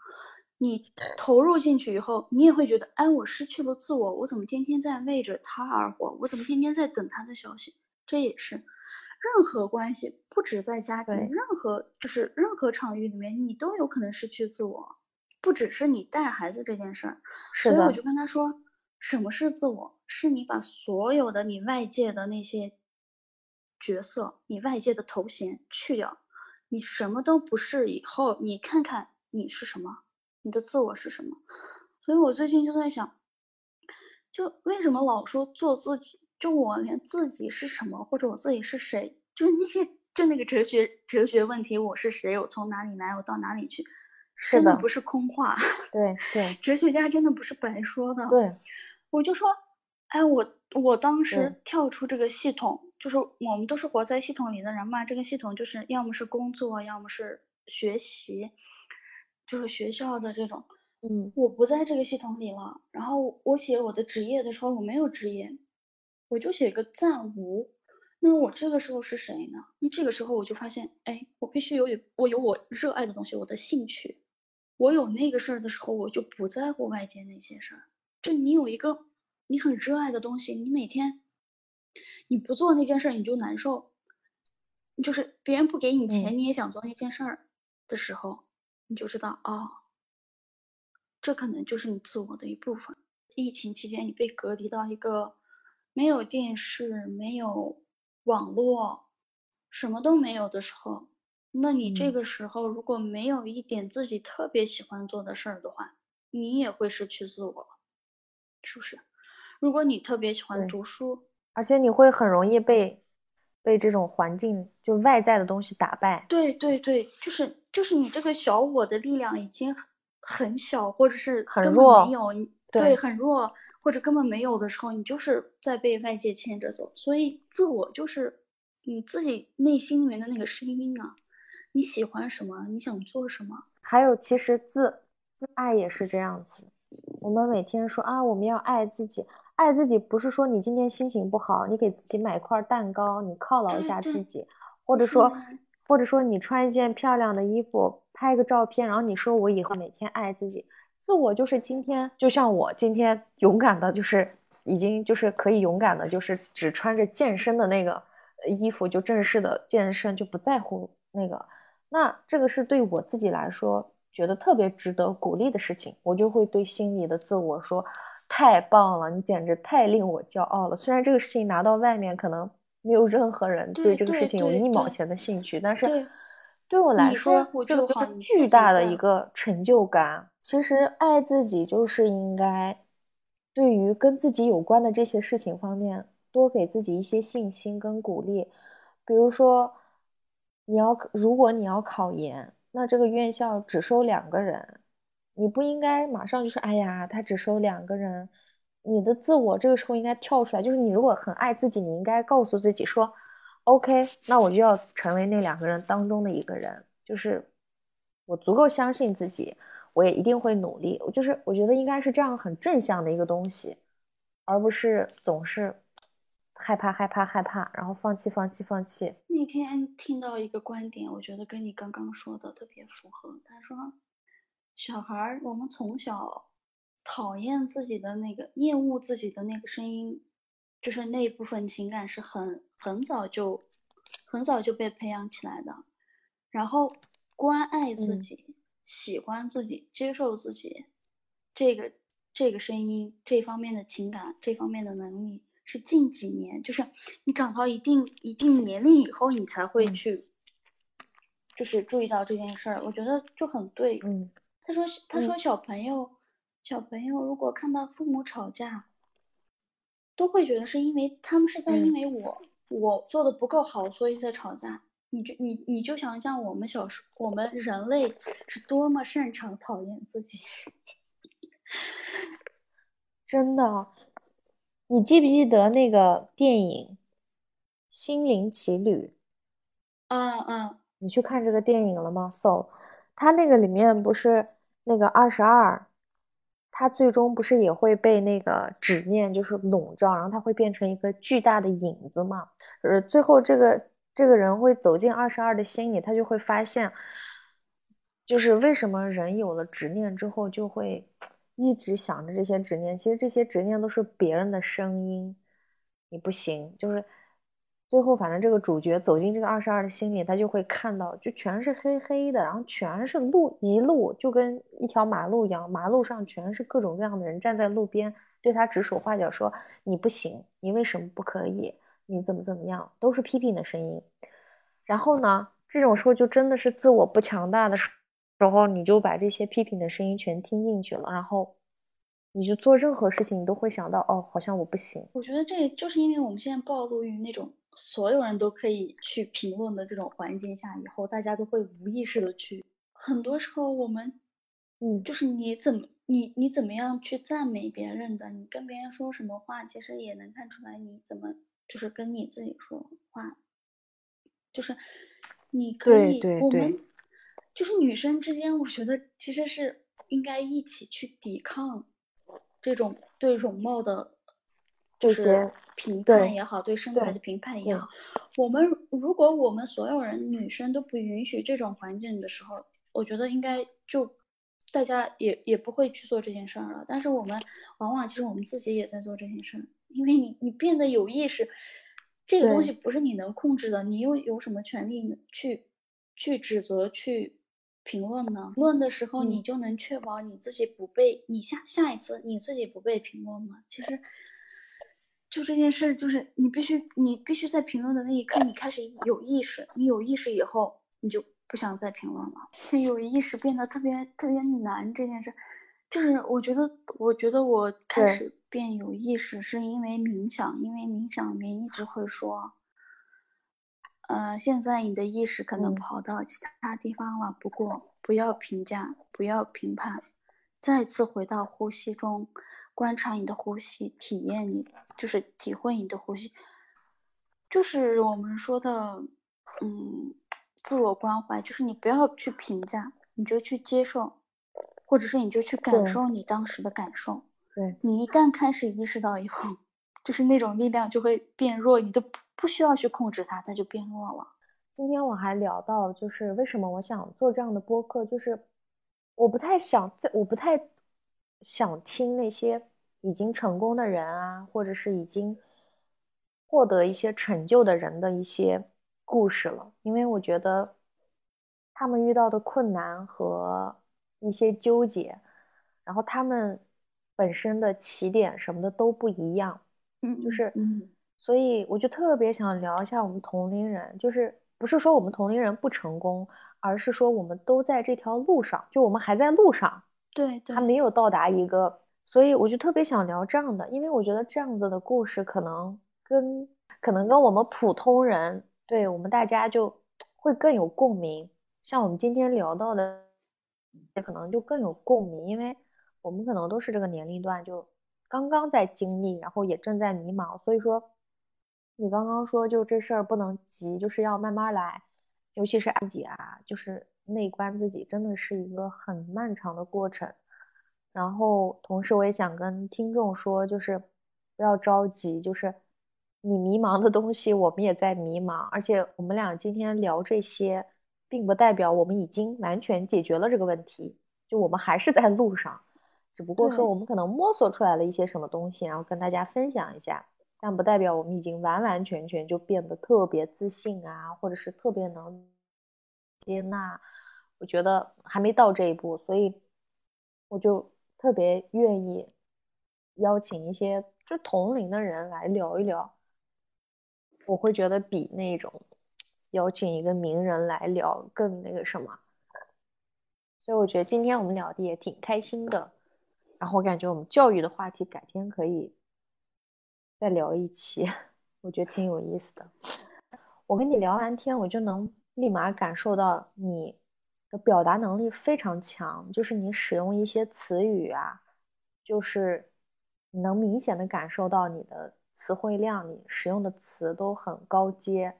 S1: 你投入进去以后，你也会觉得，哎，我失去了自我，我怎么天天在为着他而活？我怎么天天在等他的消息？这也是，任何关系，不止在家庭，任何就是任何场域里面，你都有可能失去自我，不只是你带孩子这件事儿。所以我就跟他说，什么是自我？是你把所有的你外界的那些。角色，你外界的头衔去掉，你什么都不是。以后你看看你是什么，你的自我是什么？所以我最近就在想，就为什么老说做自己？就我连自己是什么，或者我自己是谁，就那些就那个哲学哲学问题，我是谁？我从哪里来？我到哪里去？真的不是空话。
S2: 对对，
S1: 哲学家真的不是白说的。
S2: 对，
S1: 我就说，哎，我我当时跳出这个系统。就是我们都是活在系统里的人嘛，这个系统就是要么是工作，要么是学习，就是学校的这种。
S2: 嗯，
S1: 我不在这个系统里了。然后我写我的职业的时候，我没有职业，我就写个暂无。那我这个时候是谁呢？那这个时候我就发现，哎，我必须有有我有我热爱的东西，我的兴趣。我有那个事儿的时候，我就不在乎外界那些事儿。就你有一个你很热爱的东西，你每天。你不做那件事你就难受，就是别人不给你钱你也想做那件事儿的时候，你就知道哦，这可能就是你自我的一部分。疫情期间你被隔离到一个没有电视、没有网络、什么都没有的时候，那你这个时候如果没有一点自己特别喜欢做的事儿的话，你也会失去自我，是不是？如果你特别喜欢读书。
S2: 而且你会很容易被被这种环境就外在的东西打败。
S1: 对对对，就是就是你这个小我的力量已经很很小，或者是
S2: 很弱，
S1: 没有对很弱，或者根本没有的时候，你就是在被外界牵着走。所以自我就是你自己内心里面的那个声音啊，你喜欢什么，你想做什么。
S2: 还有，其实自自爱也是这样子。我们每天说啊，我们要爱自己。爱自己不是说你今天心情不好，你给自己买块蛋糕，你犒劳一下自己，或者说，或者说你穿一件漂亮的衣服，拍个照片，然后你说我以后每天爱自己。自我就是今天，就像我今天勇敢的，就是已经就是可以勇敢的，就是只穿着健身的那个衣服就正式的健身，就不在乎那个。那这个是对我自己来说觉得特别值得鼓励的事情，我就会对心里的自我说。太棒了，你简直太令我骄傲了。虽然这个事情拿到外面，可能没有任何人对这个事情有一毛钱的兴趣，但是对我来说，这个是巨大的一个成就感。其实爱自己就是应该对于跟自己有关的这些事情方面，多给自己一些信心跟鼓励。比如说，你要如果你要考研，那这个院校只收两个人。你不应该马上就说，哎呀，他只收两个人。你的自我这个时候应该跳出来，就是你如果很爱自己，你应该告诉自己说，OK，那我就要成为那两个人当中的一个人，就是我足够相信自己，我也一定会努力。我就是我觉得应该是这样很正向的一个东西，而不是总是害怕害怕害怕，然后放弃放弃放弃。
S1: 那天听到一个观点，我觉得跟你刚刚说的特别符合。他说。小孩儿，我们从小讨厌自己的那个、厌恶自己的那个声音，就是那一部分情感是很很早就、很早就被培养起来的。然后关爱自己、喜欢自己、接受自己，这个这个声音、这方面的情感、这方面的能力，是近几年，就是你长到一定一定年龄以后，你才会去，就是注意到这件事儿。我觉得就很对，
S2: 嗯。
S1: 他说：“他说小朋友，小朋友如果看到父母吵架，都会觉得是因为他们是在因为我我做的不够好，所以在吵架。你就你你就想象我们小时我们人类是多么擅长讨厌自己，
S2: 真的。你记不记得那个电影《心灵奇旅》？
S1: 嗯嗯，
S2: 你去看这个电影了吗？So。”他那个里面不是那个二十二，他最终不是也会被那个执念就是笼罩，然后他会变成一个巨大的影子嘛？呃，最后这个这个人会走进二十二的心里，他就会发现，就是为什么人有了执念之后，就会一直想着这些执念。其实这些执念都是别人的声音，你不行。就是最后，反正这个主角走进这个二十二的心里，他就会看到，就全是黑黑的，然后全是路，一路就跟一条马路一样，马路上全是各种各样的人站在路边，对他指手画脚，说你不行，你为什么不可以？你怎么怎么样，都是批评的声音。然后呢，这种时候就真的是自我不强大的时候，你就把这些批评的声音全听进去了，然后你就做任何事情，你都会想到，哦，好像我不行。
S1: 我觉得这就是因为我们现在暴露于那种所有人都可以去评论的这种环境下，以后大家都会无意识的去。很多时候我们，
S2: 嗯，
S1: 就是你怎么你你怎么样去赞美别人的，你跟别人说什么话，其实也能看出来你怎么。就是跟你自己说话，就是你可以，我们就是女生之间，我觉得其实是应该一起去抵抗这种对容貌的这些评判也好，对身材的评判也好。我们如果我们所有人女生都不允许这种环境的时候，我觉得应该就大家也也不会去做这件事儿了。但是我们往往其实我们自己也在做这件事儿。因为你你变得有意识，这个东西不是你能控制的，你又有什么权利去去指责、去评论呢？论的时候，你就能确保你自己不被你下下一次你自己不被评论吗？其实，就这件事，就是你必须你必须在评论的那一刻，你开始有意识，你有意识以后，你就不想再评论了。就有意识变得特别特别难，这件事。就是我觉得，我觉得我开始变有意识，是因为冥想，因为冥想里面一直会说，呃，现在你的意识可能跑到其他地方了，不过不要评价，不要评判，再次回到呼吸中，观察你的呼吸，体验你，就是体会你的呼吸，就是我们说的，嗯，自我关怀，就是你不要去评价，你就去接受。或者是你就去感受你当时的感受，
S2: 对
S1: 你一旦开始意识到以后，就是那种力量就会变弱，你都不不需要去控制它，它就变弱了。
S2: 今天我还聊到，就是为什么我想做这样的播客，就是我不太想在，我不太想听那些已经成功的人啊，或者是已经获得一些成就的人的一些故事了，因为我觉得他们遇到的困难和。一些纠结，然后他们本身的起点什么的都不一样，
S1: 嗯，
S2: 就是，
S1: 嗯，
S2: 所以我就特别想聊一下我们同龄人，就是不是说我们同龄人不成功，而是说我们都在这条路上，就我们还在路上，
S1: 对，
S2: 还没有到达一个，所以我就特别想聊这样的，因为我觉得这样子的故事可能跟可能跟我们普通人，对我们大家就会更有共鸣，像我们今天聊到的。也可能就更有共鸣，因为我们可能都是这个年龄段，就刚刚在经历，然后也正在迷茫。所以说，你刚刚说就这事儿不能急，就是要慢慢来，尤其是安己啊，就是内观自己，真的是一个很漫长的过程。然后同时我也想跟听众说，就是不要着急，就是你迷茫的东西，我们也在迷茫，而且我们俩今天聊这些。并不代表我们已经完全解决了这个问题，就我们还是在路上，只不过说我们可能摸索出来了一些什么东西，然后跟大家分享一下，但不代表我们已经完完全全就变得特别自信啊，或者是特别能接纳。我觉得还没到这一步，所以我就特别愿意邀请一些就同龄的人来聊一聊，我会觉得比那种。邀请一个名人来聊更那个什么，所以我觉得今天我们聊的也挺开心的。然后我感觉我们教育的话题改天可以再聊一期，我觉得挺有意思的。我跟你聊完天，我就能立马感受到你的表达能力非常强，就是你使用一些词语啊，就是能明显的感受到你的词汇量，你使用的词都很高阶。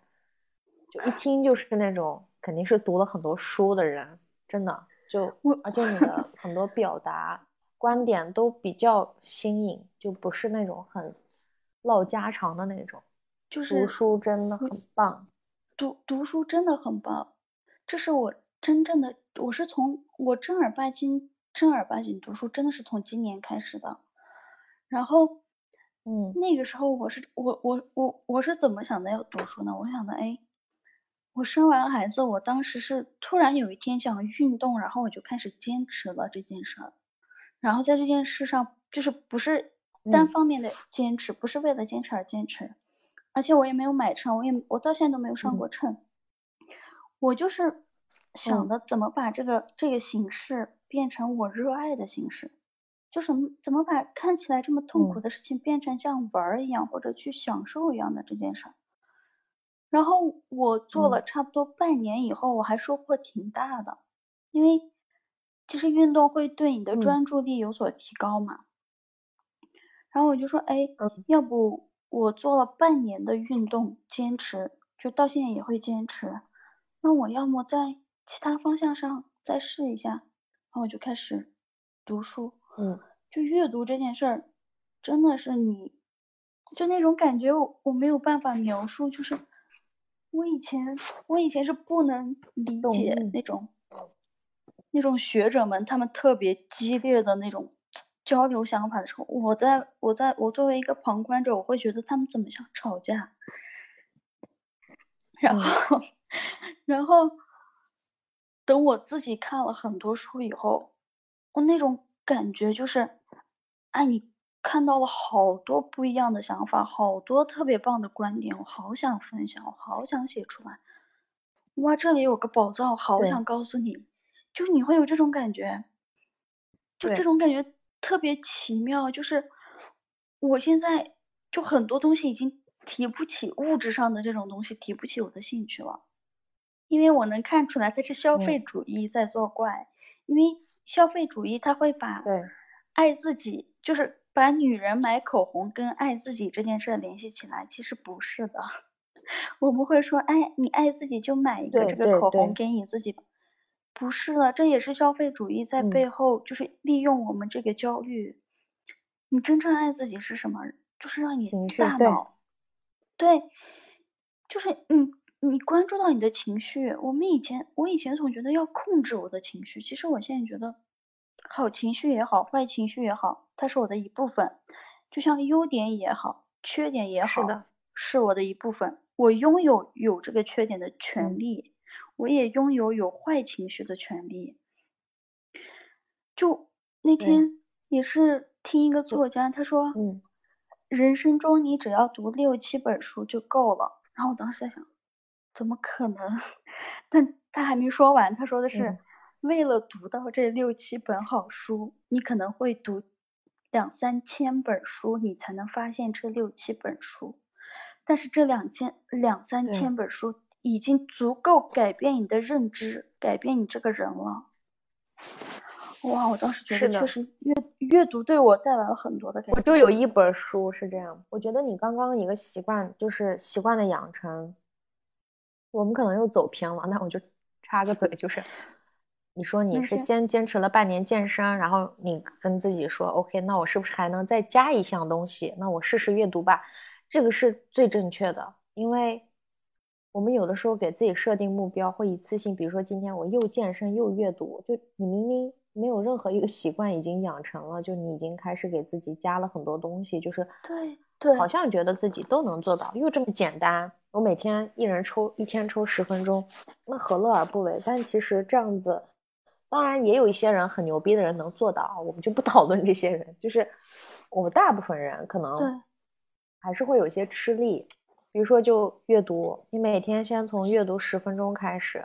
S2: 就一听就是那种肯定是读了很多书的人，真的就，而且你的很多表达观点都比较新颖，就不是那种很唠家常的那种。
S1: 就是
S2: 读书真的很棒。
S1: 读读书真的很棒，这是我真正的，我是从我正儿八经正儿八经读书，真的是从今年开始的。然后，
S2: 嗯，
S1: 那个时候我是我我我我是怎么想的要读书呢？我想的，哎，我生完孩子，我当时是突然有一天想运动，然后我就开始坚持了这件事儿。然后在这件事上，就是不是单方面的坚持，不是为了坚持而坚持，而且我也没有买秤，我也我到现在都没有上过秤。我就是想的怎么把这个这个形式变成我热爱的形式，就是怎么把看起来这么痛苦的事情变成像玩儿一样或者去享受一样的这件事儿。然后我做了差不多半年以后，我还收获挺大的，因为。其实运动会对你的专注力有所提高嘛，然后我就说，哎，要不我做了半年的运动坚持，就到现在也会坚持，那我要么在其他方向上再试一下，然后我就开始读书，
S2: 嗯，
S1: 就阅读这件事儿，真的是你，就那种感觉，我我没有办法描述，就是我以前我以前是不能理解那种。那种学者们，他们特别激烈的那种交流想法的时候，我在我在我作为一个旁观者，我会觉得他们怎么想吵架。然后，然后等我自己看了很多书以后，我那种感觉就是，哎，你看到了好多不一样的想法，好多特别棒的观点，我好想分享，我好想写出来。哇，这里有个宝藏，好想告诉你。就是你会有这种感觉，就这种感觉特别奇妙。就是我现在就很多东西已经提不起物质上的这种东西，提不起我的兴趣了，因为我能看出来它是消费主义在作怪。因为消费主义它会把爱自己，就是把女人买口红跟爱自己这件事联系起来，其实不是的。我不会说，哎，你爱自己就买一个这个口红给你自己。不是的，这也是消费主义在背后，就是利用我们这个焦虑。你真正爱自己是什么？就是让你大脑，对，就是你你关注到你的情绪。我们以前，我以前总觉得要控制我的情绪，其实我现在觉得，好情绪也好，坏情绪也好，它是我的一部分。就像优点也好，缺点也好，
S2: 是的，
S1: 是我的一部分。我拥有有这个缺点的权利。我也拥有有坏情绪的权利。就那天也是听一个作家，他说，
S2: 嗯，
S1: 人生中你只要读六七本书就够了。然后我当时在想，怎么可能？但他还没说完，他说的是，为了读到这六七本好书，你可能会读两三千本书，你才能发现这六七本书。但是这两千两三千本书。已经足够改变你的认知，改变你这个人了。哇，我当时觉得确实阅阅读对我带来了很多的改变。
S2: 我就有一本书是这样。我觉得你刚刚一个习惯就是习惯的养成，我们可能又走偏了。那我就插个嘴，就是你说你是先坚持了半年健身，然后你跟自己说，OK，那我是不是还能再加一项东西？那我试试阅读吧。这个是最正确的，因为。我们有的时候给自己设定目标，会一次性，比如说今天我又健身又阅读，就你明明没有任何一个习惯已经养成了，就你已经开始给自己加了很多东西，就是
S1: 对对，
S2: 好像觉得自己都能做到，又这么简单，我每天一人抽一天抽十分钟，那何乐而不为？但其实这样子，当然也有一些人很牛逼的人能做到，我们就不讨论这些人，就是我们大部分人可能还是会有些吃力。比如说，就阅读，你每天先从阅读十分钟开始，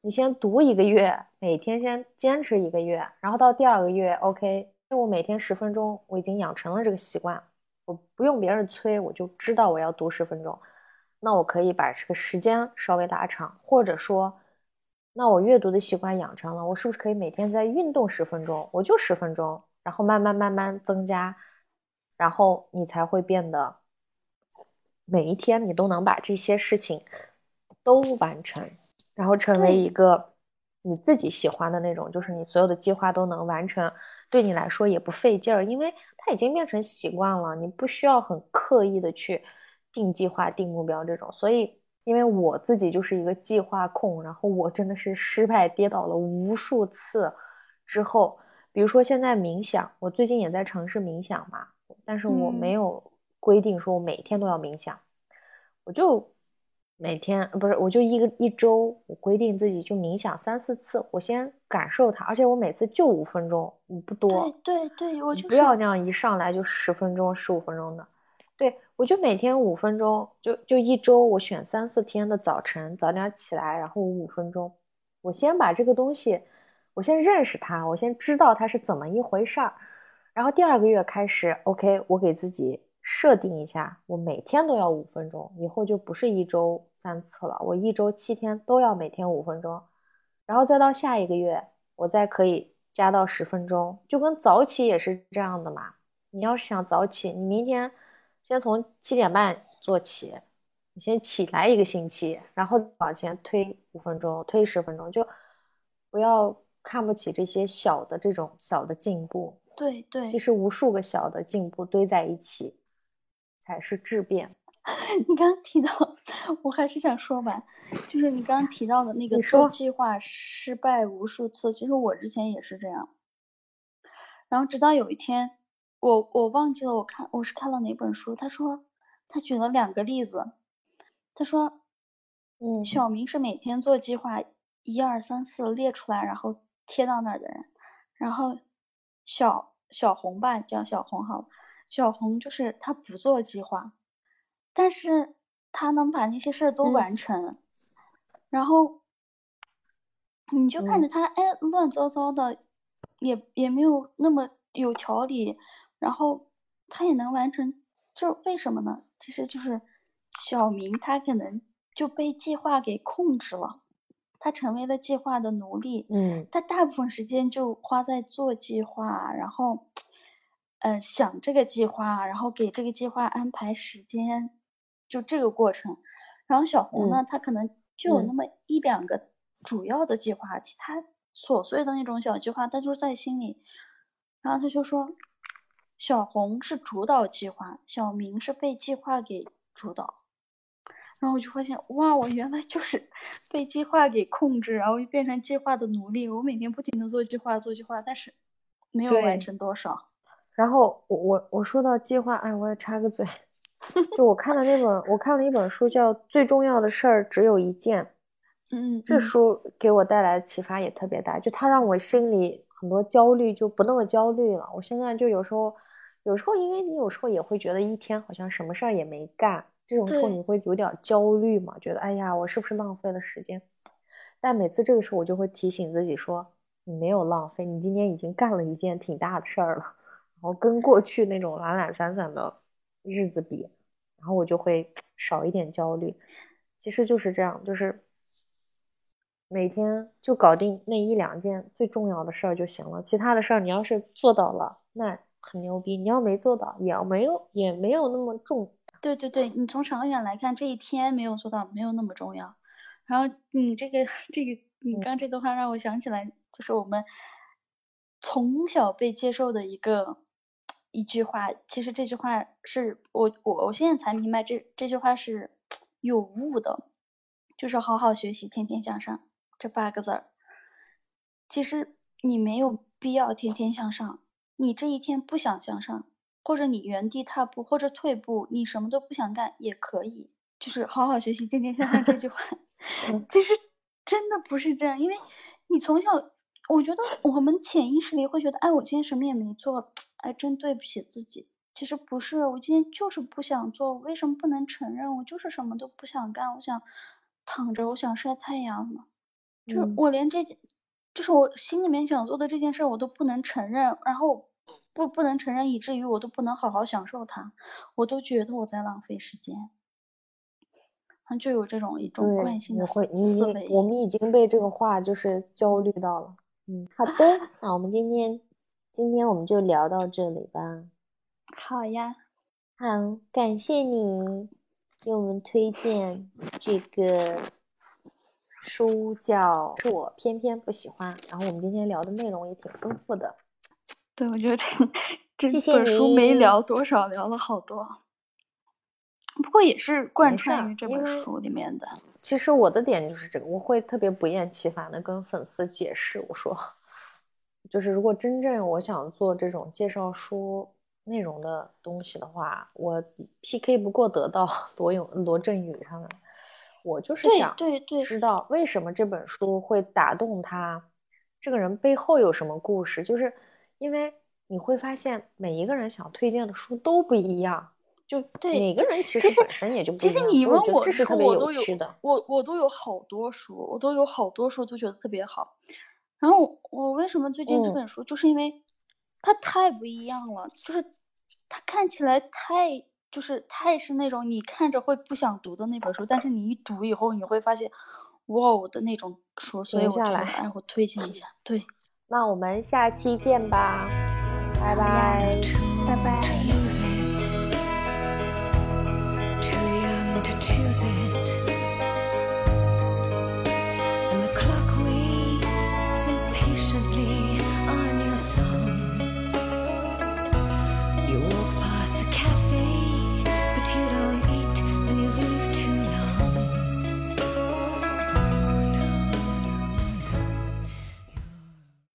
S2: 你先读一个月，每天先坚持一个月，然后到第二个月，OK，因为我每天十分钟，我已经养成了这个习惯，我不用别人催，我就知道我要读十分钟，那我可以把这个时间稍微拉长，或者说，那我阅读的习惯养成了，我是不是可以每天在运动十分钟，我就十分钟，然后慢慢慢慢增加，然后你才会变得。每一天你都能把这些事情都完成，然后成为一个你自己喜欢的那种，就是你所有的计划都能完成，对你来说也不费劲儿，因为它已经变成习惯了，你不需要很刻意的去定计划、定目标这种。所以因为我自己就是一个计划控，然后我真的是失败跌倒了无数次之后，比如说现在冥想，我最近也在尝试冥想嘛，但是我没有规定说我每天都要冥想，我就每天不是我就一个一周，我规定自己就冥想三四次，我先感受它，而且我每次就五分钟，不多。
S1: 对对对，我就
S2: 不要那样一上来就十分钟、十五分钟的。对我就每天五分钟，就就一周我选三四天的早晨早点起来，然后五分钟，我先把这个东西，我先认识它，我先知道它是怎么一回事儿，然后第二个月开始，OK，我给自己设定一下，我每天都要五分钟，以后就不是一周三次了，我一周七天都要每天五分钟，然后再到下一个月，我再可以加到十分钟，就跟早起也是这样的嘛。你要是想早起，你明天。先从七点半做起，你先起来一个星期，然后往前推五分钟，推十分钟，就不要看不起这些小的这种小的进步。
S1: 对对，
S2: 其实无数个小的进步堆在一起，才是质变。
S1: 你刚刚提到，我还是想说完，就是你刚刚提到的那个做计划失败无数次，其实我之前也是这样。然后直到有一天。我我忘记了，我看我是看了哪本书，他说他举了两个例子，他说，
S2: 嗯，
S1: 小明是每天做计划，一二三四列出来，然后贴到那儿的人，然后小小红吧叫小红好，小红就是他不做计划，但是他能把那些事儿都完成，然后你就看着他哎乱糟糟的，也也没有那么有条理。然后他也能完成，就是为什么呢？其实就是小明他可能就被计划给控制了，他成为了计划的奴隶。
S2: 嗯，
S1: 他大部分时间就花在做计划，然后，嗯，想这个计划，然后给这个计划安排时间，就这个过程。然后小红呢，她可能就有那么一两个主要的计划，其他琐碎的那种小计划，他就在心里。然后他就说。小红是主导计划，小明是被计划给主导。然后我就发现，哇，我原来就是 被计划给控制，然后又变成计划的奴隶。我每天不停的做计划，做计划，但是没有完成多少。
S2: 然后我我我说到计划，哎，我也插个嘴，就我看的那本，我看了一本书，叫《最重要的事儿只有一件》。
S1: 嗯，
S2: 这书给我带来的启发也特别大，就它让我心里很多焦虑就不那么焦虑了。我现在就有时候。有时候，因为你有时候也会觉得一天好像什么事儿也没干，这种时候你会有点焦虑嘛？觉得哎呀，我是不是浪费了时间？但每次这个时候，我就会提醒自己说，你没有浪费，你今天已经干了一件挺大的事儿了。然后跟过去那种懒懒散散的日子比，然后我就会 少一点焦虑。其实就是这样，就是每天就搞定那一两件最重要的事儿就行了。其他的事儿，你要是做到了，那。很牛逼，你要没做到，也没有也没有那么重。
S1: 对对对，你从长远来看，这一天没有做到，没有那么重要。然后你这个这个，你刚这段话让我想起来，就是我们从小被接受的一个一句话。其实这句话是我我我现在才明白，这这句话是有误的，就是好好学习，天天向上这八个字儿。其实你没有必要天天向上。你这一天不想向上，或者你原地踏步，或者退步，你什么都不想干也可以，就是好好学习，天天向上这句话，其实真的不是这样，因为你从小，我觉得我们潜意识里会觉得，哎，我今天什么也没做，哎，真对不起自己。其实不是，我今天就是不想做，为什么不能承认？我就是什么都不想干，我想躺着，我想晒太阳呢，就是我连这件。就是我心里面想做的这件事，我都不能承认，然后不不能承认，以至于我都不能好好享受它，我都觉得我在浪费时间，就有这种一种惯性的思维。
S2: 我们已经被这个话就是焦虑到了。嗯，好的，那我们今天今天我们就聊到这里吧。
S1: 好呀，
S2: 好，感谢你给我们推荐这个。书叫是我偏偏不喜欢，然后我们今天聊的内容也挺丰富的。
S1: 对，我觉得 这这本书没聊多少，聊了好多。不过也是贯穿于这本书里面的。
S2: 其实我的点就是这个，我会特别不厌其烦的跟粉丝解释，我说，就是如果真正我想做这种介绍书内容的东西的话，我 PK 不过得到 罗永罗振宇他们，我就是想
S1: 对对
S2: 知道为什么这本书会打动他，这个人背后有什么故事，就是因为你会发现每一个人想推荐的书都不一样。就
S1: 对
S2: 每个人其实本身也就不一样。
S1: 其实你问我，
S2: 这是特别有趣的。
S1: 我我都有好多书，我都有好多书都觉得特别好。然后我为什么最近这本书，就是因为它太不一样了，就是它看起来太就是太是那种你看着会不想读的那本书，但是你一读以后你会发现，哇的那种书，所以我觉得哎，我推荐一下。对，
S2: 那我们下期见吧，拜拜，
S1: 拜拜。